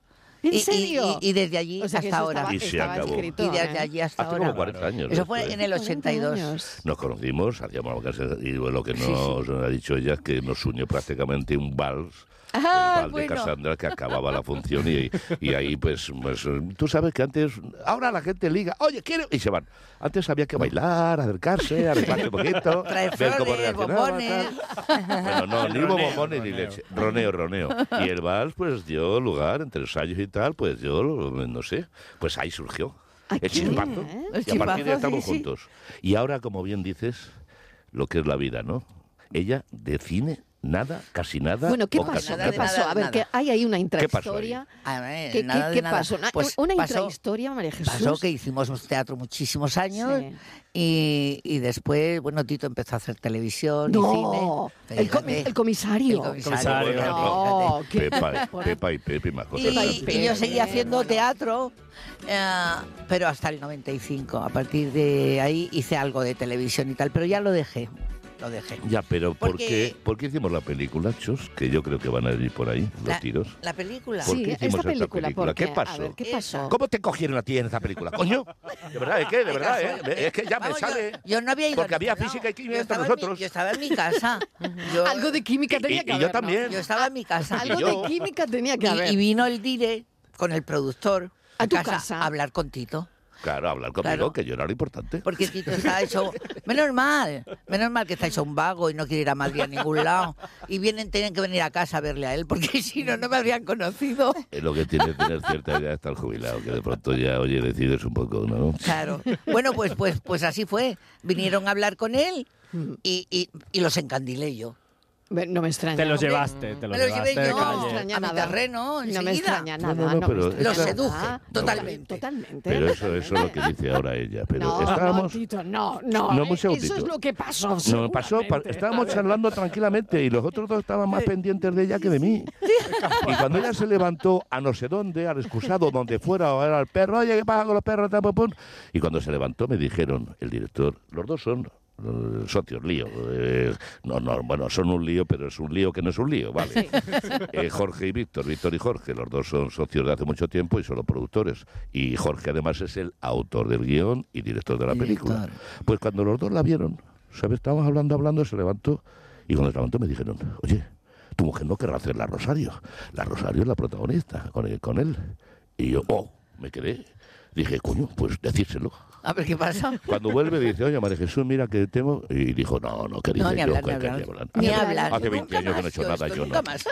¿En Y- serio? Y, y desde allí O sea, hasta ahora. estaba- Y se acabó. escrito, Y desde ¿eh? allí hasta Hace ahora. como 40 años. Eso fue en el 82. años. Nos conocimos, hacíamos lo que se- y lo que nos ha dicho ella es que nos unió prácticamente un vals. Ah, el vals de bueno. Cassandra que acababa la función y, y ahí pues, pues, tú sabes que antes ahora la gente liga oye quiero y se van antes había que bailar acercarse arreglarse un poquito Traer ver cómo flores, reaccionaba, bombones. tal. bueno no ni hubo bombones ni roneo. leche roneo roneo y el vals pues dio lugar entre ensayos y tal pues yo no sé pues ahí surgió Ay, el chispazo El y a partir de ahí estamos sí, sí. juntos y ahora como bien dices lo que es la vida no ella de cine nada casi nada Bueno, ¿qué pasó? nada ¿Qué pasó? nada, A ver, nada. que hay ahí una ¿Qué pasó intrahistoria. A ver, ¿Qué, qué- nada de qué nada. pasó? Una, Pues una pasó- intrahistoria, María Jesús. Pasó que hicimos teatro muchísimos años Sí. y, y después, bueno, Tito empezó a hacer televisión y No, cine. el, comisario. El comisario. No, qué- Pepa, Pepa y Pepe y más cosas. Y, y yo seguía haciendo teatro, eh, pero hasta el 95. A partir de ahí hice algo de televisión y tal, pero ya lo dejé. Lo dejé. Ya, pero ¿por Porque- qué, ¿por qué hicimos la película, Chos? Que yo creo que van a ir por ahí, los La- tiros. La película. ¿Por Sí, qué hicimos esta película, película? porque, ¿Qué pasó? A ver, ¿qué pasó? ¿Cómo te cogieron a ti en esa película, coño? De verdad, ¿es que? De verdad, ¿eh? Es que ya me Vamos, yo- sale... Yo, no había ido Porque a había ningún física y química Yo entre estaba en mi- nosotros. yo estaba en mi casa. Yo- Algo de química Y- tenía y que yo haber. ¿no? también. Yo estaba en mi casa. Algo yo- de química tenía que Y- haber. Y, vino el dire con el productor ¿A tu casa? a hablar con Tito. Claro, hablar conmigo, Claro. que yo era lo importante. Porque Tito está hecho. Menos mal, menos mal que está hecho un vago y no quiere ir a Madrid a ningún lado. Y vienen, tienen que venir a casa a verle a él, porque si no, no me habrían conocido. Es lo que tiene que tener cierta edad estar jubilado, que de pronto ya, oye, decides un poco, ¿no? Claro. Bueno, pues, pues, pues así fue. Vinieron a hablar con él y, y, y los encandilé yo. No me extraña. Te los llevaste, te los Me los llevaste llevé yo No me a mi nada. terreno, No me extraña No, nada. no, no, pero esta- seduje totalmente. Totalmente. Pero eso, eso es lo que dice ahora ella. Pero No, estábamos... no, Tito, no, no. No, eh, eso es lo que pasó. No, pasó, estábamos charlando tranquilamente y los otros dos estaban más pendientes de ella que de mí. Y cuando ella se levantó a no sé dónde, al excusado, donde fuera, o era el perro, oye, ¿qué pasa con los perros? Y cuando se levantó me dijeron, el director, los dos son socios, lío. eh, no, no, bueno, son un lío, pero es un lío que no es un lío, ¿vale? Eh, Jorge y Víctor, Víctor y Jorge, los dos son socios de hace mucho tiempo y son los productores. Y Jorge además es el autor del guion y director de la película. Pues cuando los dos la vieron, ¿sabes? Estábamos hablando, hablando, se levantó y cuando se levantó me dijeron, oye, tu mujer no querrá hacer la Rosario. La Rosario es la protagonista con él. Con él. Y yo, oh, me quedé. Dije, coño, pues decírselo. A ver qué pasa. Cuando vuelve dice, oye, María Jesús, mira que tengo... Y dijo, no, no, que dice No, ni yo, hablar, ni que- hablar. que hablar. Ni Hace- hablar. Hace 20 Nunca años que no he hecho nada, esto, yo no. más.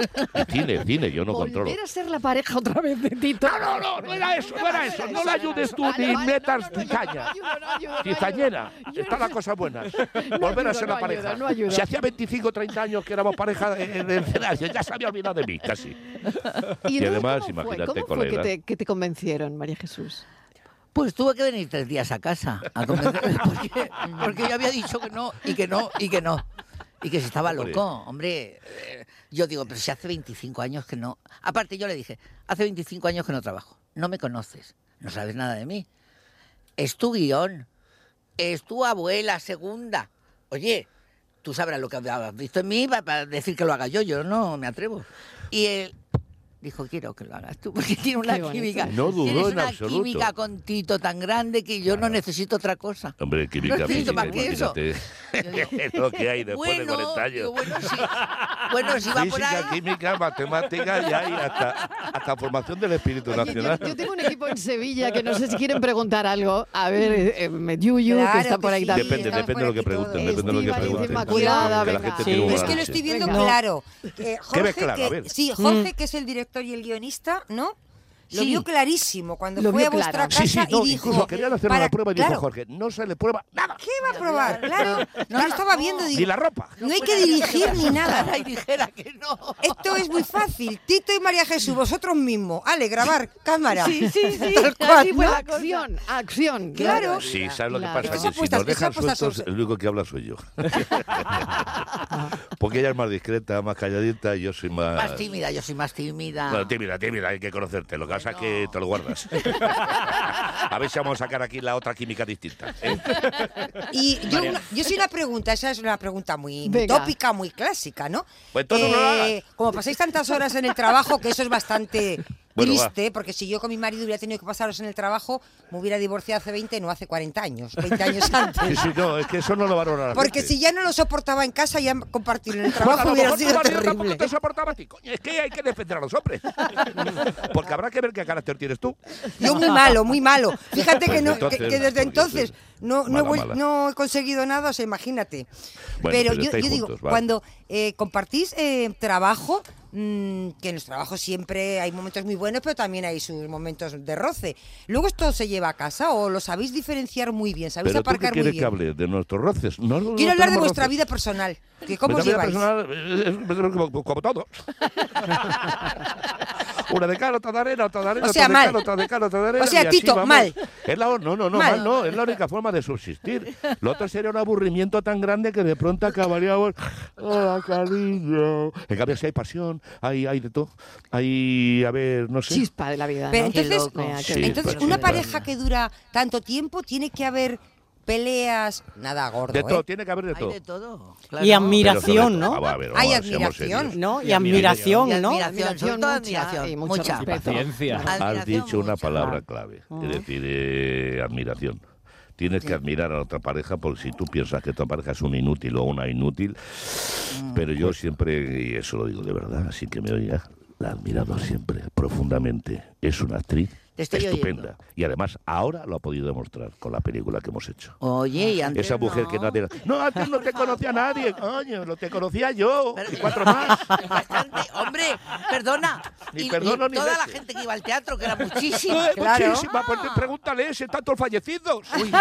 Y cine, cine, yo no controlo. Volver a ser la pareja otra vez de Tito. No, no, no, no era eso, no era eso. No la ayudes tú ni metas cizaña. Cizañera. Están las cosas buenas. Volver a ser la pareja. Si hacía 25 30 años que éramos pareja en el escenario, ya se había olvidado de mí, casi. Y, además, ¿cómo imagínate ¿Cómo con fue la que te convencieron, María Jesús? Pues tuve que venir tres días a casa a convencerme porque, porque yo había dicho que no y que no y que no. Y que si estaba loco, hombre. eh, Yo digo, pero si hace 25 años que no. Aparte, yo le dije, hace 25 años que no trabajo. No me conoces. No sabes nada de mí. Es tu guion. Es tu abuela segunda. Oye, tú sabrás lo que has visto en mí para, para decir que lo haga yo. Yo no me atrevo. Y él dijo, quiero que lo hagas tú, porque tiene una química. No dudó Tienes en una absoluto. química con Tito tan grande que yo no necesito otra cosa. Hombre, química No necesito más que eso. lo que hay después Bueno, de 40 años. digo, bueno, sí. Bueno, si va por Física, ahí. química, matemáticas y hay hasta, hasta formación del espíritu Yo, nacional. yo tengo un equipo en Sevilla que no sé si quieren preguntar algo. A ver, eh, eh, Yuyu, que Claro está que por ahí sí. también. Depende, depende de lo que por pregunten, depende de lo que pregunten. Inmaculada, venga. Sí. Es que lo estoy viendo Venga. claro. Eh, ¿Qué ves Jorge, claro? A que- ver. sí, Jorge, que es el director y el guionista, ¿no? Lo Sí. vio clarísimo cuando Lo fue a vuestra claro. casa Sí, sí, y no, dijo... incluso querían hacer para- una prueba y dijo claro, Jorge, no se le prueba nada. ¿Qué va a probar? Claro, no, lo estaba viendo. Digo, Ni la ropa. No hay que dirigir ni nada. Y dijera que no. Esto es muy fácil. Tito y María Jesús, vosotros mismos. Ale, grabar, cámara. Sí, sí, sí. Tal cual, Así fue ¿no? la acción, acción. Claro. Sí, ¿sabes lo que pasa? Que si nos dejan sueltos, el único que habla soy yo. Porque ella es más discreta, más calladita y yo soy más... Más tímida, yo soy más tímida. Bueno, tímida, tímida, hay que conocerte. Lo que pasa es que te lo guardas. a ver si vamos a sacar aquí la otra química distinta. ¿eh? Y yo, una- yo sí una pregunta, esa es una pregunta muy, tópica, muy clásica, ¿no? Pues entonces no lo hagas. como pasáis tantas horas en el trabajo, que eso es bastante Bueno, triste, porque si yo con mi marido hubiera tenido que pasar horas en el trabajo, me hubiera divorciado hace 20, no hace 40 años, 20 años antes. Sí, sí, no, es que eso no lo valora Porque si ya no lo soportaba en casa, ya compartirlo en el trabajo hubiera sido terrible. te soportaba a ti. Coño, es que hay que defender a los hombres. Porque habrá que ver qué carácter tienes tú. Yo muy malo, muy malo. Fíjate que, Pues no, entonces, que, que desde porque entonces no, no, he mala, vuel- mala. no he conseguido nada, o sea, imagínate. Bueno, pero pero yo, yo digo, juntos, vale. cuando eh, compartís eh, trabajo, mm, que en los trabajos siempre hay momentos muy buenos, pero también hay sus momentos de roce. Luego esto se lleva a casa o lo sabéis diferenciar muy bien, sabéis Pero tú qué aparcar muy quieres que bien. hable de nuestros roces. No, no Quiero hablar de vuestra roces. vida personal, que cómo os lleváis. personal es, es como, como todo. Una de cal, otra de arena, otra de arena, O sea, otra de mal. cal, otra de cal, otra de arena. O sea, Tito, vamos. mal. Es la, no, no, no, Mal. mal. no, es la única forma de subsistir. Lo otro sería un aburrimiento tan grande que de pronto acabaríamos. ¡Hola, cariño! En cambio, si hay pasión, hay, hay de todo. Hay, a ver, no sé. Chispa de la vida. Pero ¿no? Qué entonces, loco. Sí, entonces pero una pareja que dura tanto tiempo tiene que haber peleas, nada gordo, De todo, ¿eh? tiene que haber de todo. todo. Y admiración, ¿no? Ah, ver, Hay admiración. ¿No? Y admiración. ¿no? Y admiración, mucha admiración. mucha. Paciencia. Has dicho una palabra clave, Ah. es decir, eh, admiración. Tienes que admirar a la otra pareja porque si tú piensas que tu pareja es un inútil o una inútil, Mm. pero yo siempre, y eso lo digo de verdad, así que me oiga, la he admirado siempre, profundamente. Es una actriz Te estoy estupenda. Y además ahora lo ha podido demostrar con la película que hemos hecho. Oye, y antes Esa mujer no. que nadie... No, antes no te conocía nadie, coño, lo te conocía yo y cuatro más. Bastante. Hombre, perdona. Ni y, y perdono ni toda la gente que iba al teatro, que era muchísima. Claro. Muchísima, pues pregúntale si están todos fallecidos. Uy.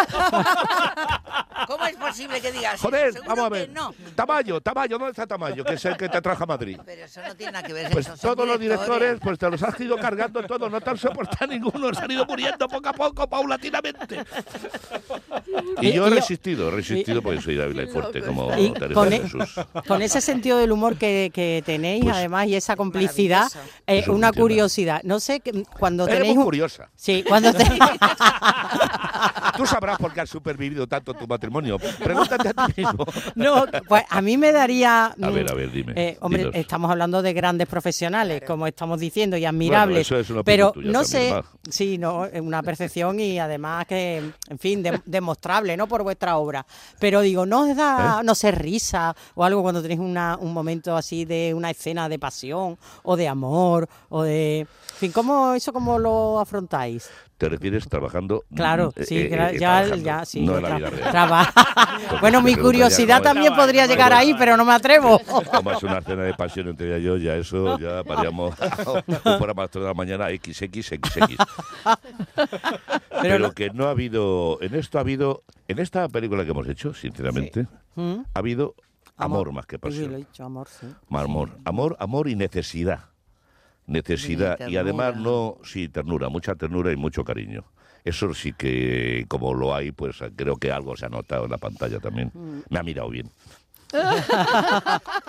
¿Cómo es posible que digas Joder, eso? Vamos a ver. no. Tamayo, Tamayo, ¿dónde está Tamayo? Que es el que te trajo a Madrid. Pero eso no tiene nada que ver. Pues eso todos los directores, pues te los has ido cargando todos, no te han soportado ninguno, se han ido muriendo poco a poco, paulatinamente. Y yo he resistido, he resistido porque soy débil y fuerte como Y Teresa e- Jesús. con ese sentido del humor que, que tenéis, Pues, además, y esa complicidad, eh, una curiosidad. No sé, que, cuando Eres tenéis... muy un- curiosa. Sí, cuando tenéis... Tú sabrás por qué has supervivido tanto tu matrimonio. Pregúntate a ti mismo. No, pues a mí me daría... A ver, a ver, dime. Eh, hombre, dinos. estamos hablando de grandes profesionales, como estamos diciendo, y admirables. eso es una pero tuya no sé, sí, no, es una percepción y además que, en fin, de- demostrable, ¿no? Por vuestra obra. Pero digo, ¿no os da, ¿Eh? no sé, risa o algo cuando tenéis una, un momento así de una escena de pasión o de amor o de... En fin, ¿cómo, ¿eso cómo lo afrontáis? ¿Te refieres trabajando? Claro, mm, sí, eh, gra- eh, ya, trabajando, ya, sí. No yo en la tra- vida real. traba- Porque bueno, mi curiosidad es- también podría llegar ahí, pero no me atrevo. Como es una cena de pasión entre ella y yo, ya eso, ya paríamos un programa a las tres de la mañana XXXX. Pero, que no ha habido, en esto ha habido, en esta película que hemos hecho, sinceramente, ¿Mm? ha habido amor, más que Sí, lo he pasión. dicho, amor, sí. Amor, amor, amor y necesidad. Necesidad. Y además no, sí, ternura, mucha ternura y mucho cariño. Eso sí que, como lo hay, pues creo que algo se ha notado en la pantalla también. Mm. Me ha mirado bien.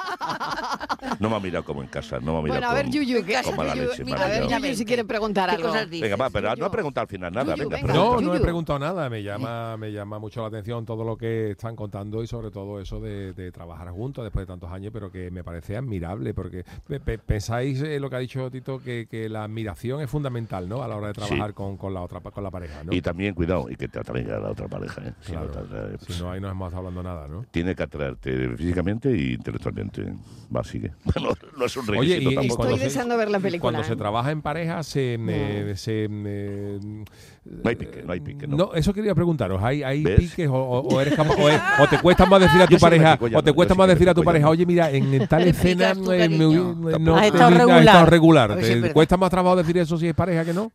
No me ha mirado como en casa, no me ha mirado Bueno, a ver, con, Yuyu, que, con mala Yuyu, leche. me ha a ver. Yuyu, si quiere preguntar ¿Qué algo. dices? Venga, va, pero no ha preguntado al final nada. Yuyu, venga, venga. pregunta. No, no he preguntado nada, me llama, me llama mucho la atención todo lo que están contando y sobre todo eso de, de trabajar juntos después de tantos años, pero que me parece admirable porque pe- pe- pensáis eh, lo que ha dicho Tito, que, que la admiración es fundamental, ¿no? A la hora de trabajar Sí. con, con la otra con la pareja, ¿no? Y también, cuidado, y que te atraiga a la otra pareja. ¿eh? Si no Claro. te atrae, si no, ahí no hemos estado hablando nada, ¿no? Tiene que atraerte físicamente e intelectualmente. Va, sigue. Bueno, no es un Oye, requisito y, y tampoco. cuando, Estoy deseando ver la película, cuando se ¿eh? trabaja en pareja, se. eh, se, eh, No hay pique, no hay pique, ¿no? no, eso quería preguntaros. ¿Hay, hay ¿Ves? piques o, o- o eres capaz- o, es- o te cuesta más decir a tu Yo pareja, o te cuesta yo más decir a tu pareja, oye, mira, en tal escena picas tú, eh, me- cariño. no, Has estado has regular. estado regular. A ver si es ¿Te verdad. cuesta más trabajo decir eso si es pareja que no?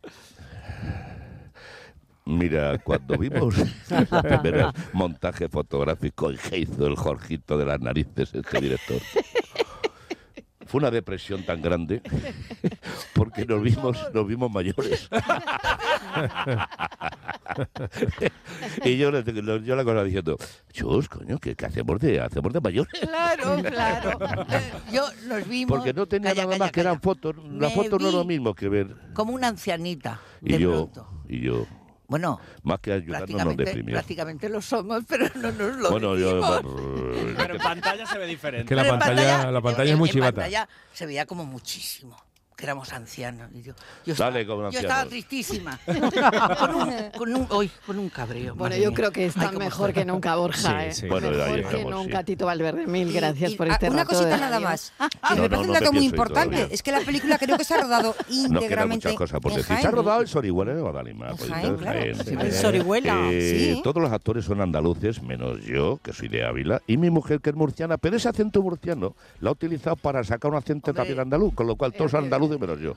Mira, cuando vimos el primer montaje fotográfico en que hizo el Jorgito de las narices, este director, fue una depresión tan grande porque nos vimos, nos vimos mayores. y yo, le- yo la cosa diciendo, chus, coño, ¿qué, qué hacemos, de, hacemos de mayores? Claro, claro. Yo nos vimos. Porque no tenía Calla, nada calla, más que eran fotos. La Me foto no es lo mismo que ver. Como una ancianita. De Y yo, pronto. y yo, Bueno, más que ayudarnos nos prácticamente, deprimimos. prácticamente lo somos, pero no nos lo Bueno, yo... Pero en pantalla se ve diferente. Que la Pero en pantalla, la pantalla es en- muy en chivata. pantalla se veía como muchísimo. Que éramos ancianos. Y yo, yo Dale, estaba, como yo estaba tristísima. con, un, con, un, uy, con un cabreo. Bueno, yo mía. creo que está mejor que nunca, Borja. Sí, ¿eh? sí. Bueno, ahí mejor que estamos, nunca, sí. Tito Valverde. Mil gracias y, por este Una rato cosita nada más. Ah, Que No, me no, parece un no dato te muy importante. todavía. Es que la película creo que se ha rodado Nos quedan íntegramente muchas cosas por decir. Se ha Jaén, ¿no? rodado en Sorihuela de Guadalima. Jaén. Jaén. En Sorihuela. Eh. Todos los actores son andaluces, menos yo, que soy de Ávila, y mi mujer, que es murciana, pero ese acento murciano lo ha utilizado para sacar un acento también andaluz, con lo cual todos son andaluces menos yo.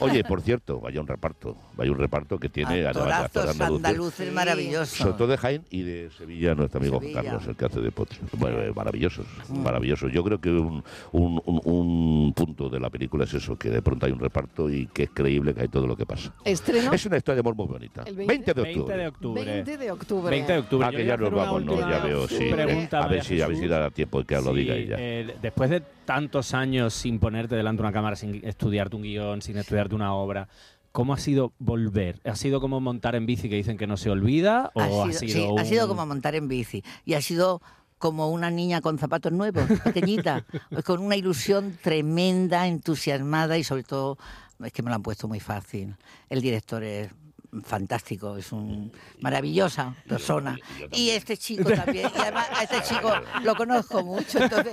Oye, por cierto, vaya un reparto, vaya un reparto que tiene de Actorazos andaluces. andaluces maravillosos. Sobre todo de Jaén y de Sevilla, nuestro amigo Sevilla. Carlos, el que hace de Potro. Bueno, eh, maravillosos, maravillosos. Yo creo que un, un- un- un punto de la película es eso, que de pronto hay un reparto y que es creíble que hay todo lo que pasa. Estreno Es una historia de amor muy bonita. ¿El 20 de 20 octubre. de octubre. 20 de octubre. 20 de octubre. Ah, que ya a nos vamos, no, ya veo, sí. pregunta, a ver si, a ver si da tiempo que lo Sí, diga ella. eh, después de tantos años sin ponerte delante de una cámara, sin estudiarte un guion, sin estudiarte una obra, ¿cómo ha sido volver? ¿Ha sido como montar en bici que dicen que no se olvida? ¿O ha ha sido, sido, sí, ha sido como montar en bici. Y ha sido como una niña con zapatos nuevos, pequeñita, con una ilusión tremenda, entusiasmada y sobre todo, es que me lo han puesto muy fácil. El director es fantástico, es un maravillosa persona. Y este chico también, y además a este chico lo conozco mucho, entonces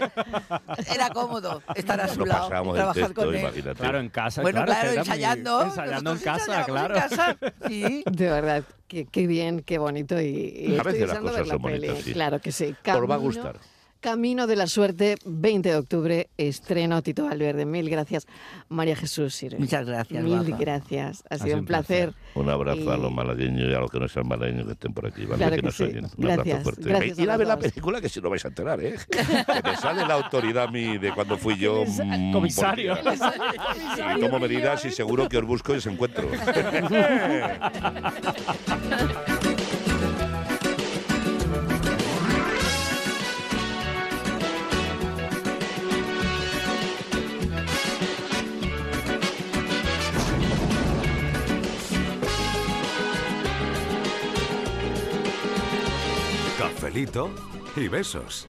era cómodo estar a su Lo lado, el trabajar texto, con él. imagínate. Claro, en casa. Bueno, claro, ensayando. ensayando en casa, claro. en casa, sí. De verdad, qué, qué bien, qué bonito. Y, y A veces las ver cosas la son peli. bonitas, sí. Claro que sí. Os va a Camino- gustar. Camino de la Suerte, 20 de octubre, estreno Tito Valverde. Mil gracias, María Jesús Sire. Muchas gracias, Mil guapa. gracias. Ha, Ha sido un placer. Un abrazo a Y- los malagueños y a los que no sean malagueños que estén por aquí, ¿vale? Claro que que nos sí. oyen. Un Gracias, abrazo fuerte. gracias a Ir a ver la película que si no vais a enterar, ¿eh? que me sale la autoridad a mí de cuando fui yo. mm, Comisario. Y tomo medidas y seguro que os busco y os encuentro. Y besos.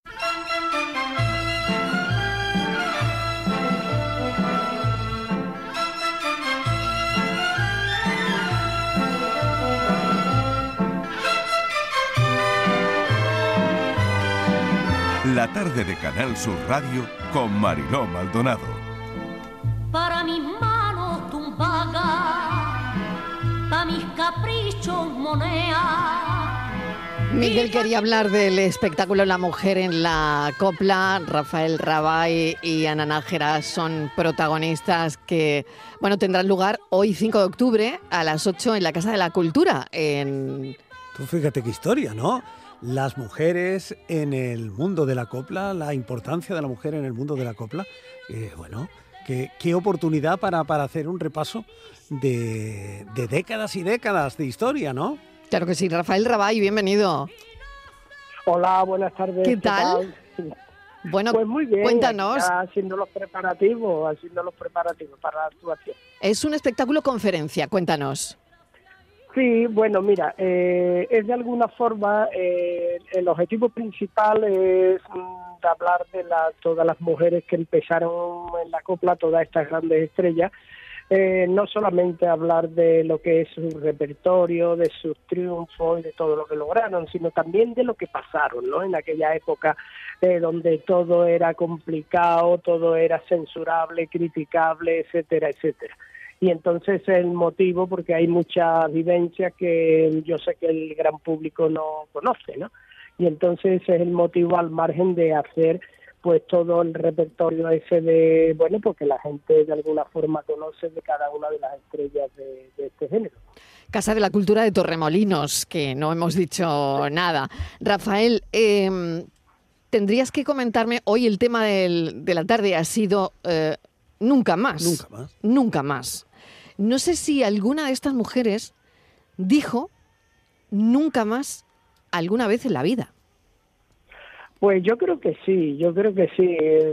La tarde de Canal Sur Radio con Mariló Maldonado. Para mis manos tumbadas, para mis caprichos moneda. Miguel quería hablar del espectáculo La Mujer en la Copla. Rafael Rabay y Ana Nájera son protagonistas que bueno, tendrán lugar hoy 5 de octubre a las 8 en la Casa de la Cultura. En... Tú fíjate qué historia, ¿no? Las mujeres en el mundo de la copla, la importancia de la mujer en el mundo de la copla. Eh, bueno, qué, oportunidad para, para hacer un repaso de décadas y décadas de historia, ¿no? Claro que sí, Rafael Rabay, bienvenido. Hola, buenas tardes. ¿Qué tal? Bueno, pues muy bien. cuéntanos. haciendo los preparativos, haciendo los preparativos para la actuación. Es un espectáculo conferencia, cuéntanos. Sí, bueno, mira, eh, es de alguna forma eh, el objetivo principal es mm, de hablar de la, todas las mujeres que empezaron en la copla, todas estas grandes estrellas, eh, no solamente hablar de lo que es su repertorio, de sus triunfos y de todo lo que lograron, sino también de lo que pasaron, ¿no? En aquella época eh, donde todo era complicado, todo era censurable, criticable, etcétera, etcétera. Y entonces el motivo, porque hay mucha vivencia que yo sé que el gran público no conoce, ¿no? Y entonces es el motivo al margen de hacer pues todo el repertorio ese de, bueno, porque la gente de alguna forma conoce de cada una de las estrellas de, de este género. Casa de la Cultura de Torremolinos, que no hemos dicho nada. Rafael, eh, tendrías que comentarme, hoy el tema del- de la tarde ha sido eh, nunca más. Nunca más. Nunca más. No sé si alguna de estas mujeres dijo nunca más alguna vez en la vida. Pues yo creo que sí, yo creo que sí. eh,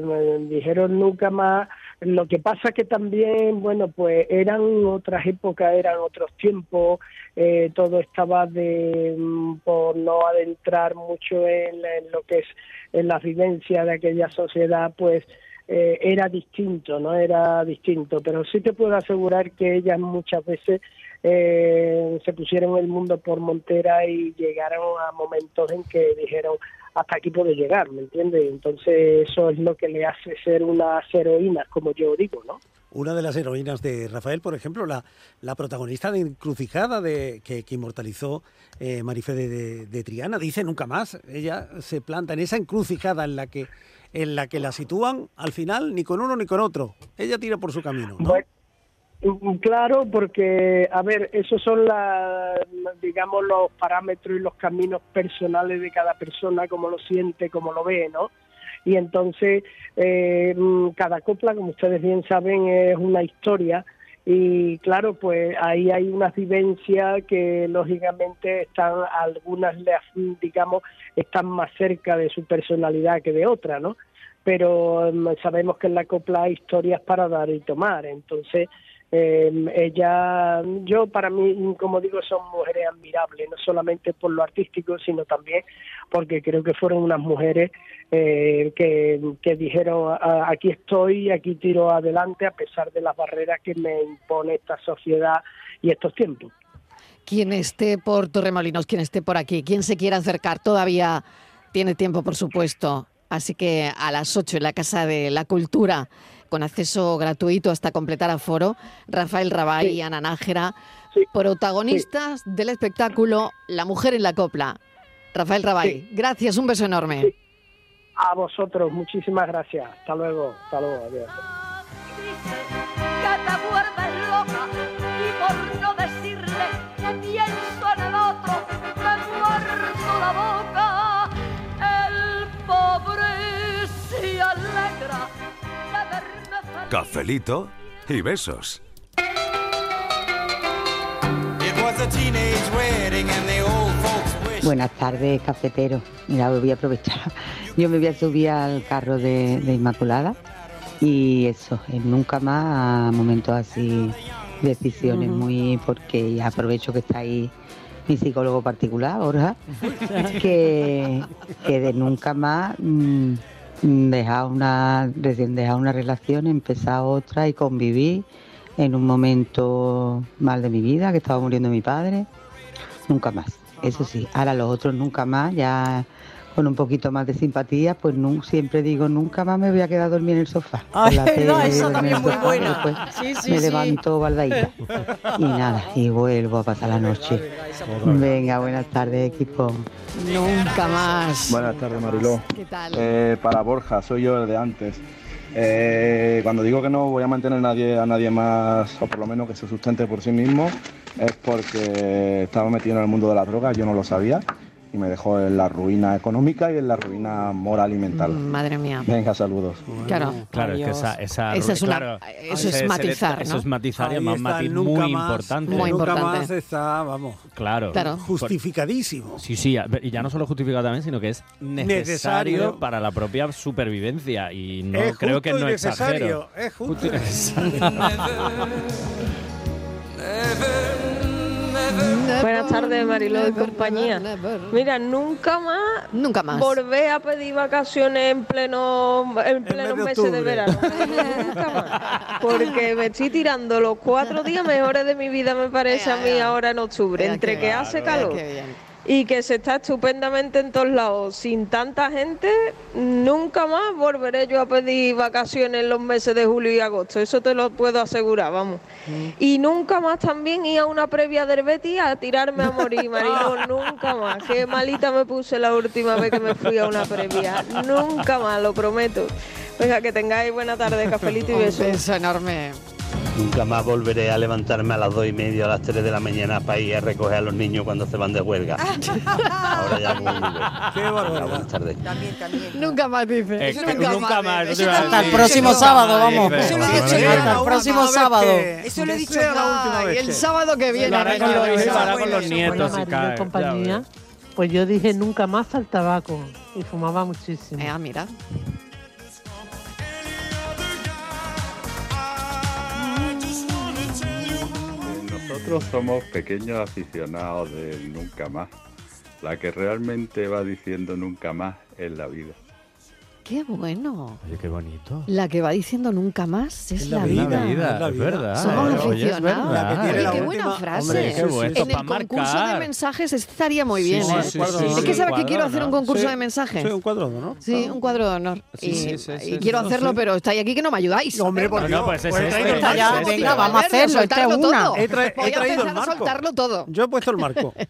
dijeron nunca más. Lo que pasa que también, bueno, pues eran otras épocas, eran otros tiempos, eh, todo estaba de, mm, por no adentrar mucho en, en lo que es en la vivencia de aquella sociedad, pues eh, era distinto, ¿no? Era distinto. Pero sí te puedo asegurar que ellas muchas veces eh, se pusieron el mundo por montera y llegaron a momentos en que dijeron hasta aquí puedo llegar, ¿me entiendes? Entonces eso es lo que le hace ser unas heroínas, como yo digo, ¿no? Una de las heroínas de Rafael, por ejemplo, la, la protagonista de Encrucijada de, que, que inmortalizó eh, Marifé de, de- de Triana, dice nunca más. Ella se planta en esa encrucijada en la que en la que la sitúan al final ni con uno ni con otro. Ella tira por su camino. ¿no? Bueno, Claro, porque, a ver, esos son la, digamos, los parámetros y los caminos personales de cada persona, como lo siente, como lo ve, ¿no? Y entonces, eh, mm, cada copla, como ustedes bien saben, es una historia. Y claro, pues ahí hay unas vivencias que lógicamente están, algunas, digamos, están más cerca de su personalidad que de otra, ¿no? Pero mm, sabemos que en la copla hay historias para dar y tomar. Entonces, eh, ella, yo para mí, como digo, son mujeres admirables, no solamente por lo artístico, sino también porque creo que fueron unas mujeres eh, que, que dijeron, "A- aquí estoy, aquí tiro adelante a pesar de las barreras que me impone esta sociedad y estos tiempos. Quien esté por Torremolinos, quien esté por aquí, quien se quiera acercar, todavía tiene tiempo, por supuesto. Así que a las 8 en la Casa de la Cultura, con acceso gratuito hasta completar aforo, Rafael Rabay y Ana Nájera, protagonistas del espectáculo La Mujer en la Copla. Rafael Rabay, gracias, un beso enorme. A vosotros, muchísimas gracias. Hasta luego, hasta luego, adiós. Cafelito y besos. Buenas tardes, cafetero. Mira, voy a aprovechar. Yo me voy a subir al carro de, de Inmaculada y eso, eh, nunca más a momentos así, decisiones muy, porque aprovecho que está ahí mi psicólogo particular, Borja, que, que de nunca más mm, dejar una, recién dejar una relación, empezar otra y convivir en un momento mal de mi vida, que estaba muriendo mi padre, nunca más. Eso sí, ahora los otros nunca más, ya con un poquito más de simpatía, pues nu- siempre digo, nunca más me voy a quedar a dormir en el sofá. Ay, la tele, no, también muy sofá, buena. después Sí, sí, me sí. levanto baldadita. Y nada, y vuelvo a pasar la noche. Venga, buenas tardes, equipo. Nunca más. Buenas tardes, Mariló. ¿Qué tal? Eh, para Borja, soy yo el de antes. Eh, cuando digo que no voy a mantener a nadie, a nadie más, o por lo menos que se sustente por sí mismo, es porque estaba metido en el mundo de las drogas, yo no lo sabía, y me dejó en la ruina económica y en la ruina moral y mental. Madre mía. Venga, saludos. Claro. Claro, es que esa, esa, Esa es una- claro, eso es matizar, deta- Eso ¿no? es matizar y matiz el nunca muy más, importante. nunca más está, vamos, Claro. Claro. justificadísimo. Sí, sí, y ya no solo justificado también, sino que es necesario, Necesario. para la propia supervivencia. Y no Es creo que no y exagero. necesario, es justo Justo y necesario. Buenas tardes, Mariló y compañía. Mira, nunca más, nunca más volver a pedir vacaciones en pleno en pleno mes de meses de octubre. verano. nunca más. Porque me estoy tirando los cuatro días mejores de mi vida, me parece a mí ahora en octubre. Entre que hace calor y que se está estupendamente en todos lados, sin tanta gente, nunca más volveré yo a pedir vacaciones en los meses de julio y agosto. Eso te lo puedo asegurar, vamos. Y nunca más también ir a una previa del Betis a tirarme a morir, Mariló, nunca más. Qué malita me puse la última vez que me fui a una previa. Nunca más, lo prometo. Venga, que tengáis buena tarde, cafelito y Un besos. beso enorme. Nunca más volveré a levantarme a las dos y media o a las 3 de la mañana para ir a recoger a los niños cuando se van de huelga. Ahora ya. Qué barbaridad. Buenas tardes. Nunca más dice. Eh, que nunca más, Hasta el próximo sábado, vamos. Eso lo he dicho yo. Hasta el próximo sábado. Eso lo he dicho yo. vez el que- sábado que viene. Lo hará con los lo hará con los nietos Hola, si Mariló y cae. compañía. Pues yo dije nunca más al tabaco y fumaba muchísimo. Ah, mira. Nosotros somos pequeños aficionados del nunca más. La que realmente va diciendo nunca más es la vida. Qué bueno. Oye, qué bonito. La que va diciendo nunca más es, la, vida, vida. es la Es la es vida. verdad. Somos es aficionados. La que tiene Oye, la qué última- buena frase. Hombre, qué bueno. En el concurso de mensajes estaría muy Sí, bien. sí, ¿eh? sí, sí, es sí, que sabes que quiero hacer ¿no? un concurso de mensajes. Sí, un cuadro de honor. Sí, un cuadro de honor. Sí, y, sí, sí, y sí, quiero sí, hacerlo, sí. pero estáis aquí que no me ayudáis. Hombre, por No, Dios. no, pues es Pues este. ya, es este. venga, vamos a hacerlo, soltarlo es una. todo. He, tra- he Voy a traído el marco. soltarlo todo. Yo he puesto el marco.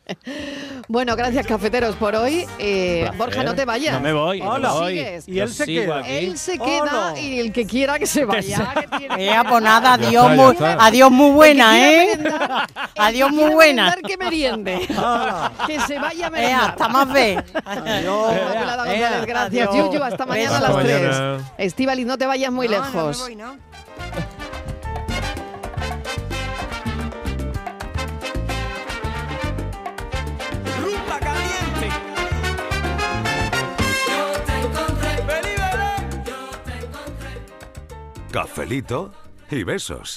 Bueno, gracias, cafeteros, por hoy. Eh, Borja, no te vayas. No me voy. no Hola. Y él se queda. aquí. Él se queda Hola. y el que quiera que se vaya. que tiene- Eh, pues nada, adiós, muy, está. adiós muy buena, ¿eh? merendar- Adiós muy buena. que meriende. Hala. que se vaya a Eh, merendar. hasta más ve. Adiós. Eh, gracias. adiós. Yuyu, hasta mañana a las 3. mañana. Estivaliz, no te vayas muy No, no me lejos. voy, ¿no? Cafelito y besos.